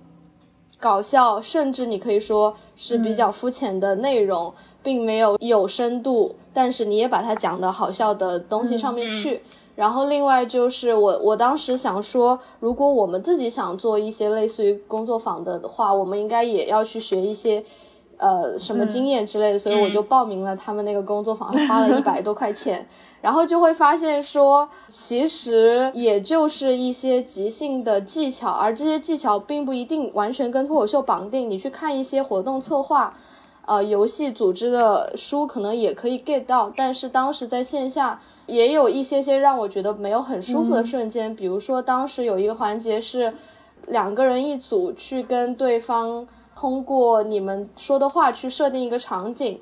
搞笑，甚至你可以说是比较肤浅的内容，并没有有深度，但是你也把它讲的好笑的东西上面去。然后另外就是我我当时想说，如果我们自己想做一些类似于工作坊的话，我们应该也要去学一些，呃，什么经验之类的。所以我就报名了他们那个工作坊，花了一百多块钱。然后就会发现说，其实也就是一些即兴的技巧，而这些技巧并不一定完全跟脱口秀绑定。你去看一些活动策划，呃，游戏组织的书，可能也可以 get 到。但是当时在线下。也有一些些让我觉得没有很舒服的瞬间，比如说当时有一个环节是两个人一组去跟对方通过你们说的话去设定一个场景，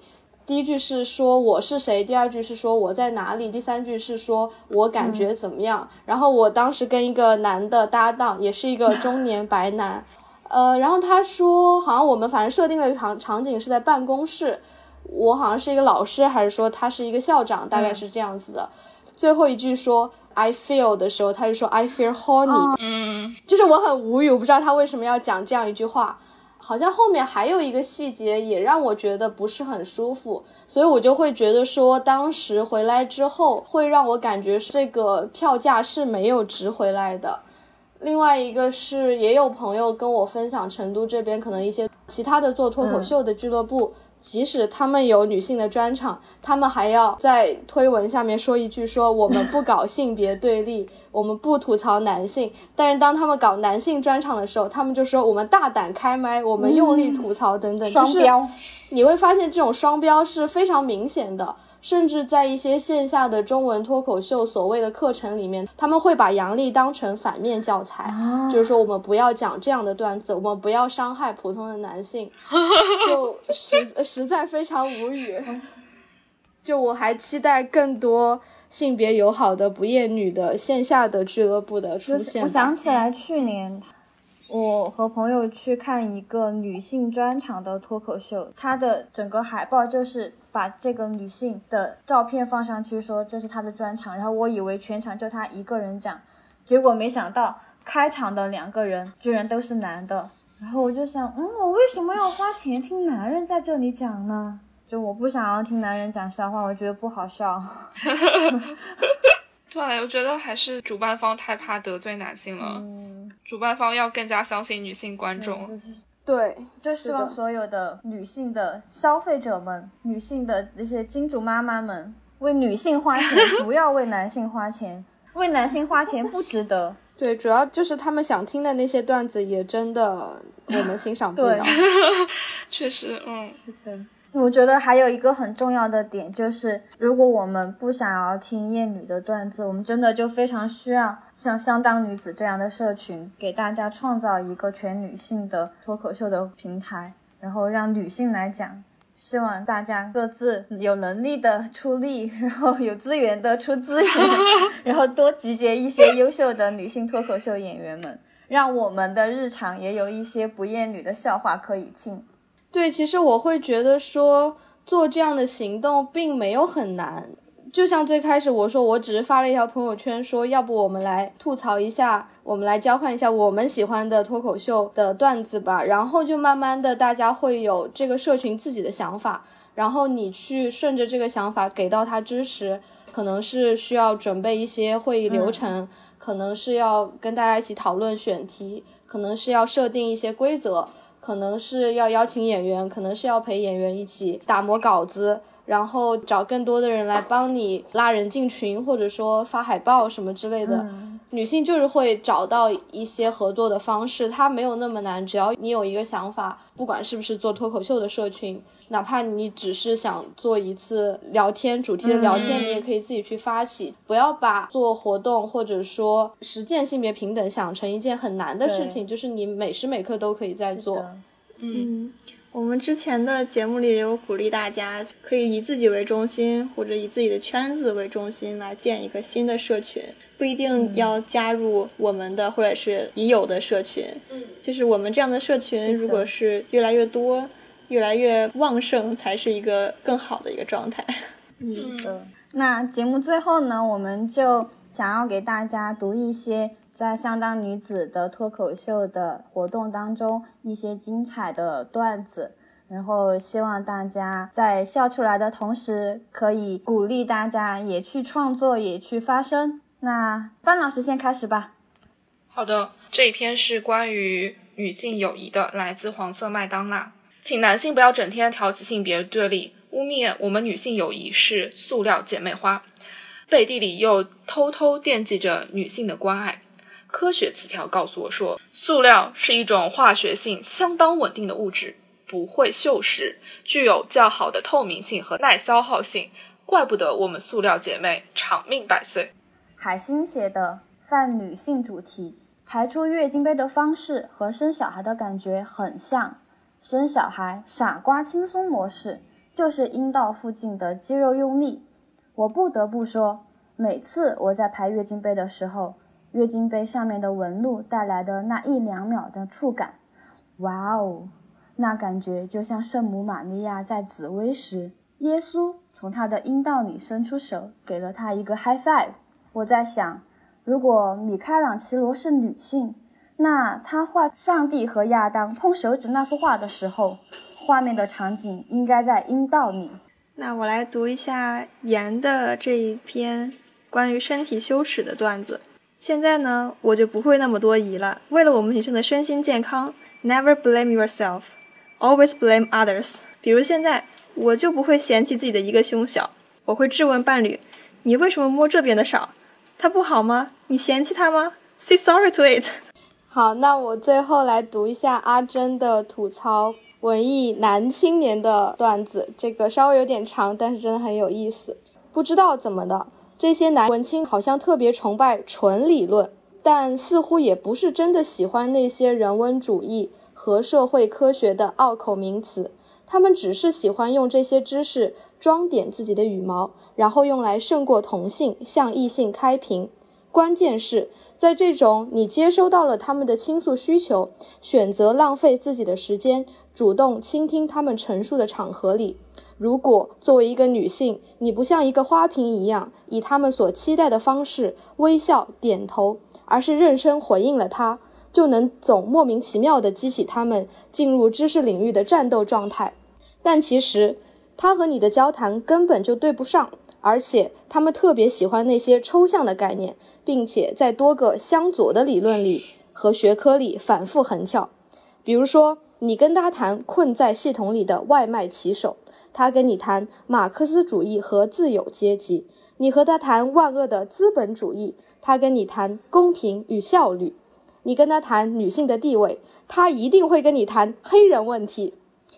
第一句是说我是谁，第二句是说我在哪里，第三句是说我感觉怎么样。然后我当时跟一个男的搭档，也是一个中年 白男，呃，然后他说好像我们反正设定的场场景是在办公室。我好像是一个老师，还是说他是一个校长？大概是这样子的。最后一句说 I feel 的时候，他就说 I feel horny。嗯，就是我很无语，我不知道他为什么要讲这样一句话。好像后面还有一个细节也让我觉得不是很舒服，所以我就会觉得说，当时回来之后会让我感觉这个票价是没有值回来的。另外一个是，也有朋友跟我分享，成都这边可能一些其他的做脱口秀的俱乐部。即使他们有女性的专场，他们还要在推文下面说一句：说我们不搞性别对立，我们不吐槽男性。但是当他们搞男性专场的时候，他们就说我们大胆开麦，我们用力吐槽等等。双标，你会发现这种双标是非常明显的。甚至在一些线下的中文脱口秀所谓的课程里面，他们会把杨笠当成反面教材，就是说我们不要讲这样的段子，我们不要伤害普通的男性，就实实在非常无语。就我还期待更多性别友好的不厌女的线下的俱乐部的出现。我想起来去年。我和朋友去看一个女性专场的脱口秀，它的整个海报就是把这个女性的照片放上去，说这是她的专场。然后我以为全场就她一个人讲，结果没想到开场的两个人居然都是男的。然后我就想，嗯，我为什么要花钱听男人在这里讲呢？就我不想要听男人讲笑话，我觉得不好笑。对，我觉得还是主办方太怕得罪男性了，嗯，主办方要更加相信女性观众。就是对，就希望所有的女性的消费者们、女性的那些金主妈妈们，为女性花钱，不要为男性花钱，为男性花钱不值得。对，主要就是他们想听的那些段子，也真的我们欣赏不对了。确实，嗯，是的。我觉得还有一个很重要的点就是，如果我们不想要听厌女的段子，我们真的就非常需要像相当女子这样的社群，给大家创造一个全女性的脱口秀的平台，然后让女性来讲。希望大家各自有能力的出力，然后有资源的出资源，然后多集结一些优秀的女性脱口秀演员们，让我们的日常也有一些不厌女的笑话可以听。对，其实我会觉得说做这样的行动并没有很难。就像最开始我说，我只是发了一条朋友圈说，要不我们来吐槽一下，我们来交换一下我们喜欢的脱口秀的段子吧。然后就慢慢的，大家会有这个社群自己的想法，然后你去顺着这个想法给到他支持，可能是需要准备一些会议流程，可能是要跟大家一起讨论选题，可能是要设定一些规则。可能是要邀请演员，可能是要陪演员一起打磨稿子，然后找更多的人来帮你拉人进群，或者说发海报什么之类的。女性就是会找到一些合作的方式，它没有那么难，只要你有一个想法，不管是不是做脱口秀的社群，哪怕你只是想做一次聊天主题的聊天，嗯你也可以自己去发起，不要把做活动或者说实践性别平等想成一件很难的事情，就是你每时每刻都可以在做。嗯，我们之前的节目里也有鼓励大家可以以自己为中心，或者以自己的圈子为中心来建一个新的社群，不一定要加入我们的或者是已有的社群。嗯，就是我们这样的社群，如果是越来越多、越来越旺盛，才是一个更好的一个状态。嗯的。那节目最后呢，我们就想要给大家读一些在相当女子的脱口秀的活动当中一些精彩的段子，然后希望大家在笑出来的同时，可以鼓励大家也去创作，也去发声。那范老师先开始吧。好的，这一篇是关于女性友谊的，来自黄色麦当娜。请男性不要整天挑起性别对立，污蔑我们女性友谊是塑料姐妹花，背地里又偷偷惦记着女性的关爱。科学词条告诉我说，塑料是一种化学性相当稳定的物质，不会锈蚀，具有较好的透明性和耐消耗性，怪不得我们塑料姐妹长命百岁。海星写的泛女性主题，排出月经杯的方式和生小孩的感觉很像。生小孩傻瓜轻松模式就是阴道附近的肌肉用力。我不得不说，每次我在排月经杯的时候，月经杯上面的纹路带来的那一两秒的触感，哇哦，那感觉就像圣母玛利亚在紫薇时，耶稣从她的阴道里伸出手，给了她一个 high five。我在想，如果米开朗琪罗是女性，那他画上帝和亚当碰手指那幅画的时候，画面的场景应该在阴道里。那我来读一下妍的这一篇关于身体羞耻的段子。现在呢，我就不会那么多疑了。为了我们女生的身心健康，never blame yourself, always blame others。比如现在，我就不会嫌弃自己的一个胸小，我会质问伴侣：“你为什么摸这边的少？它不好吗？你嫌弃它吗？Say sorry to it。”好，那我最后来读一下阿珍的吐槽文艺男青年的段子，这个稍微有点长，但是真的很有意思。不知道怎么的，这些男文青好像特别崇拜纯理论，但似乎也不是真的喜欢那些人文主义和社会科学的拗口名词，他们只是喜欢用这些知识装点自己的羽毛，然后用来胜过同性，向异性开屏。关键是。在这种你接收到了他们的倾诉需求，选择浪费自己的时间，主动倾听他们陈述的场合里，如果作为一个女性，你不像一个花瓶一样，以他们所期待的方式微笑点头，而是认真回应了他，就能总莫名其妙地激起他们进入知识领域的战斗状态。但其实，他和你的交谈根本就对不上，而且他们特别喜欢那些抽象的概念，并且在多个相左的理论里和学科里反复横跳。比如说，你跟他谈困在系统里的外卖骑手，他跟你谈马克思主义和自由阶级；你和他谈万恶的资本主义，他跟你谈公平与效率；你跟他谈女性的地位，他一定会跟你谈黑人问题。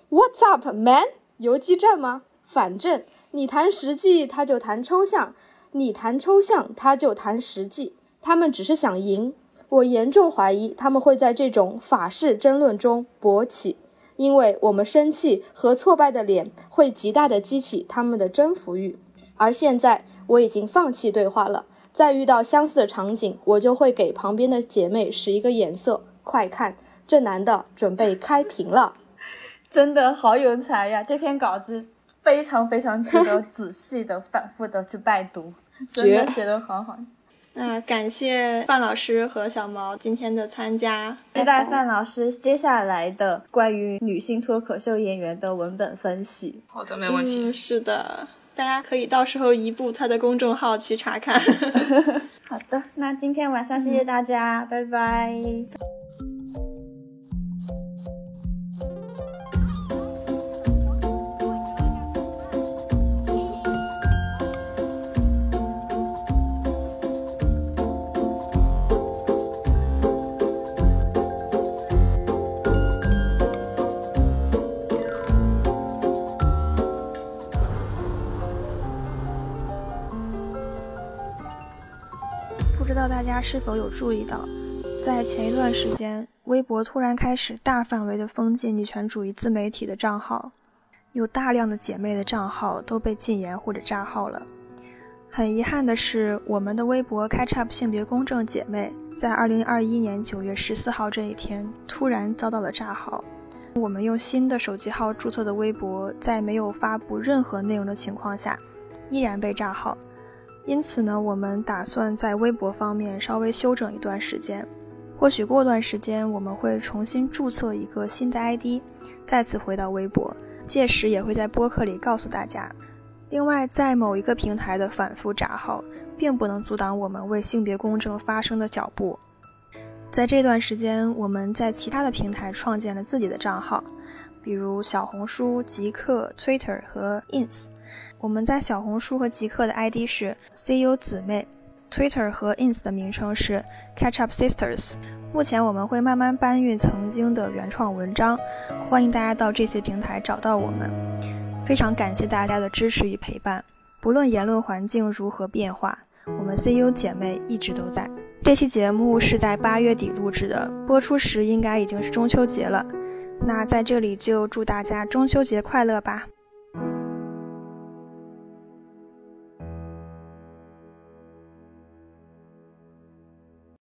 What's up, man？游击战吗？反正你谈实际，他就谈抽象；你谈抽象，他就谈实际。他们只是想赢。我严重怀疑他们会在这种法式争论中勃起，因为我们生气和挫败的脸会极大的激起他们的征服欲。而现在我已经放弃对话了，再遇到相似的场景，我就会给旁边的姐妹使一个眼色。快看，这男的准备开屏了，真的好有才呀！这篇稿子非常非常值得 仔细的、反复的去拜读，真的写的好好。那感谢范老师和小毛今天的参加，期待范老师接下来的关于女性脱口秀演员的文本分析。好的，没问题。嗯，是的，大家可以到时候移步他的公众号去查看。好的，那今天晚上谢谢大家，拜拜。是否有注意到，在前一段时间，微博突然开始大范围的封禁女权主义自媒体的账号，有大量的姐妹的账号都被禁言或者炸号了。很遗憾的是，我们的微博 Catch Up 性别公正姐妹在二零二一年九月十四号这一天突然遭到了炸号。我们用新的手机号注册的微博，在没有发布任何内容的情况下，依然被炸号。因此呢，我们打算在微博方面稍微休整一段时间，或许过段时间我们会重新注册一个新的 ID，再次回到微博，届时也会在播客里告诉大家。另外，在某一个平台的反复炸号，并不能阻挡我们为性别公正发声的脚步。在这段时间，我们在其他的平台创建了自己的账号，比如小红书、极客、Twitter 和 Ins。我们在小红书和极客的 ID 是 CU 姊妹，Twitter 和 Ins 的名称是 Catch Up Sisters。目前我们会慢慢搬运曾经的原创文章，欢迎大家到这些平台找到我们。非常感谢大家的支持与陪伴，不论言论环境如何变化，我们 CU 姐妹一直都在。这期节目是在八月底录制的，播出时应该已经是中秋节了。那在这里就祝大家中秋节快乐吧！